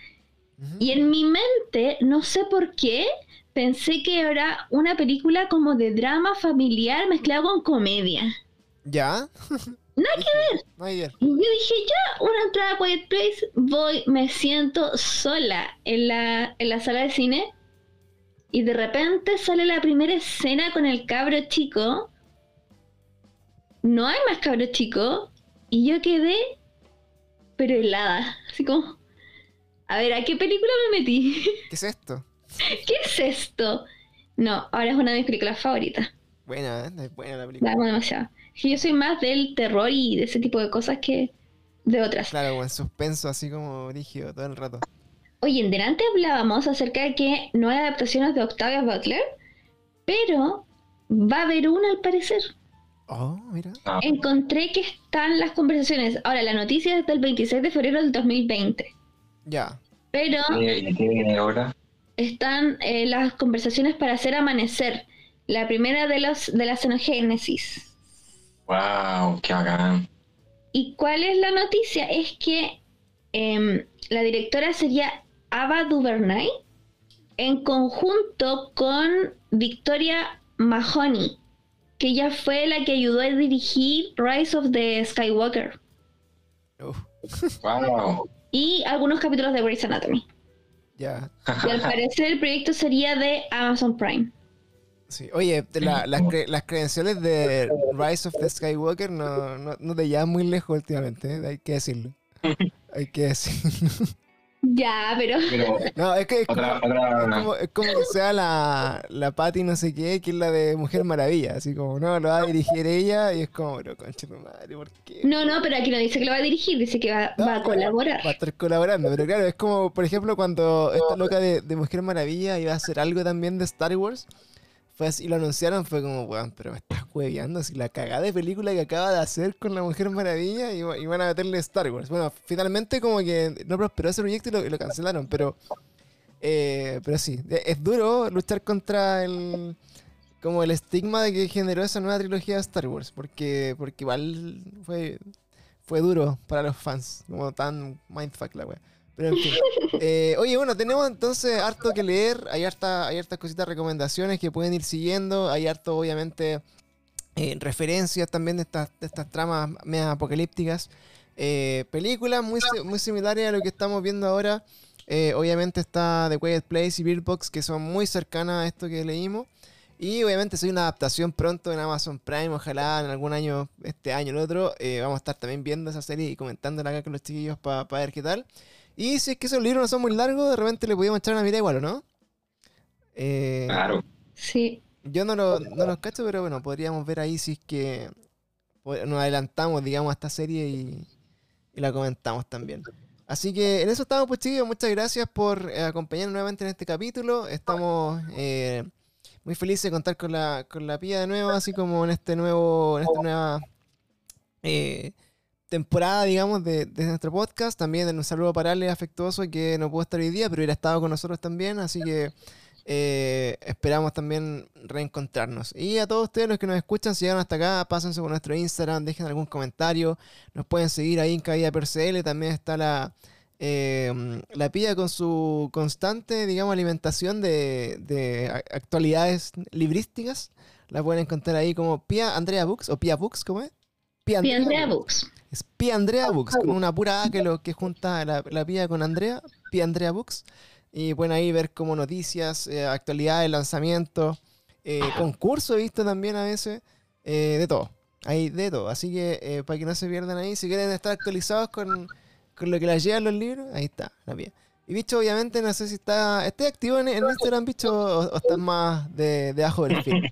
Y en mi mente, no sé por qué, pensé que era una película como de drama familiar mezclado con comedia. ¿Ya? Nada que ver. No hay ver. Y yo dije, ya, una entrada a Quiet Place, voy, me siento sola en la, en la sala de cine. Y de repente sale la primera escena con el cabro chico. No hay más cabro chico. Y yo quedé, pero helada. Así como, a ver, ¿a qué película me metí? ¿Qué es esto? ¿Qué es esto? No, ahora es una de mis películas favoritas. Buena, ¿eh? Es buena la La película. amo demasiado. Yo soy más del terror y de ese tipo de cosas que de otras. Claro, como en suspenso, así como rígido todo el rato. Oye, en delante hablábamos acerca de que no hay adaptaciones de Octavia Butler, pero Va a haber una al parecer. Oh, mira. Ah, Encontré que están las conversaciones. Ahora, la noticia es del 26 de febrero del 2020. Ya. Pero ¿Y qué viene ahora? están eh, las conversaciones para hacer amanecer. La primera de, los, de la xenogénesis. Wow, qué bacán. ¿Y cuál es la noticia? Es que em, la directora sería Ava DuVernay en conjunto con Victoria Mahoney, que ella fue la que ayudó a dirigir Rise of the Skywalker Uf, Wow. y algunos capítulos de Grey's Anatomy. ya. Y al parecer el proyecto sería de Amazon Prime. Sí. Oye, te- la- las, cre- las credenciales de Rise of the Skywalker no, no, no te llevan muy lejos últimamente, ¿eh? hay que decirlo. Hay que decirlo. Ya, pero Pero No, es que es como, otra, es otra. como, es como que sea la, la Patty no sé qué, que es la de Mujer Maravilla, así como, no, lo va a dirigir ella y es como, pero concha tu madre, ¿por qué? no, no, pero aquí no dice que lo va a dirigir, dice que va, va a colaborar. Va a estar colaborando, pero claro, es como, por ejemplo, cuando esta loca de, de Mujer Maravilla iba a hacer algo también de Star Wars, fue así, lo anunciaron, fue como, weón, pero me estás hueveando, así la cagada de película que acaba de hacer con la Mujer Maravilla y, y van a meterle Star Wars. Bueno, finalmente como que no prosperó ese proyecto y lo, y lo cancelaron, pero, eh, pero sí, e- es duro luchar contra el como el estigma de que generó esa nueva trilogía de Star Wars, porque, porque igual fue, fue duro para los fans, como tan mindfuck la wea. Pero en fin. Eh, oye, bueno, tenemos entonces harto que leer, hay, harta, hay hartas cositas, recomendaciones que pueden ir siguiendo, hay harto, obviamente, eh, referencias también de estas, de estas tramas medio apocalípticas. Eh, películas muy, muy similares a lo que estamos viendo ahora. Obviamente está The Quiet Place y Bird Box, que son muy cercanas a esto que leímos. Y obviamente hay una adaptación pronto en Amazon Prime, ojalá en algún año, este año o el otro, vamos a estar también viendo esa serie y comentándola acá con los chiquillos para ver qué tal. Y si es que esos libros no son muy largos, de repente le podíamos echar una mirada igual, ¿o no? Eh, Claro. Sí. yo no, lo- no los cacho, pero bueno, podríamos ver ahí si es que po- nos adelantamos, digamos, a esta serie y, y la comentamos también. Así que en eso estamos, pues chicos. Muchas gracias por eh, acompañarnos nuevamente en este capítulo. Estamos eh, muy felices de contar con la, con la pía de nuevo, así como en este nuevo, en esta nueva eh, temporada, digamos, de, de nuestro podcast. También un saludo para Ale afectuoso que no pudo estar hoy día, pero hubiera estado con nosotros también. Así que eh, esperamos también reencontrarnos. Y a todos ustedes los que nos escuchan, si llegaron hasta acá, pásense por nuestro Instagram, dejen algún comentario. Nos pueden seguir ahí en Caída PRCL. También está la, eh, la pilla con su constante, digamos, alimentación de, de actualidades librísticas. La pueden encontrar ahí como Pia Andrea Books o Pia Books, ¿cómo es? Pia Pia Andrea Books. Es Pia Andrea Books, con una pura A que, lo, que junta la, la Pia con Andrea, Pia Andrea Books. Y pueden ahí ver como noticias, eh, actualidades, lanzamientos, eh, concursos he visto también a veces, eh, de todo. Hay de todo. Así que eh, para que no se pierdan ahí, si quieren estar actualizados con, con lo que les llevan los libros, ahí está, la Pia. Y bicho, obviamente, no sé si está. ¿Estás activo en, en Instagram, bicho, o, o estás más de, de abajo del film?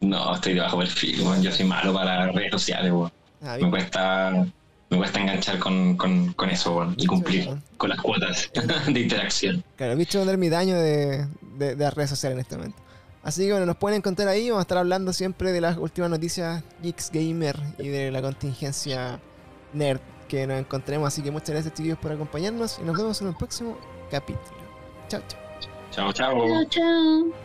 No, estoy debajo del perfil. Yo soy malo para las redes sociales, weón. Ah, Me cuesta, me cuesta enganchar con, con, con eso, y cumplir con las cuotas de interacción. Claro, bicho un ermitaño de, de, de las redes sociales en este momento. Así que bueno, nos pueden encontrar ahí. Vamos a estar hablando siempre de las últimas noticias Geeks Gamer y de la contingencia nerd que nos encontremos. Así que muchas gracias, chiquillos, por acompañarnos y nos vemos en el próximo capítulo. Chao, chao. Chao, chao. Chao, chao.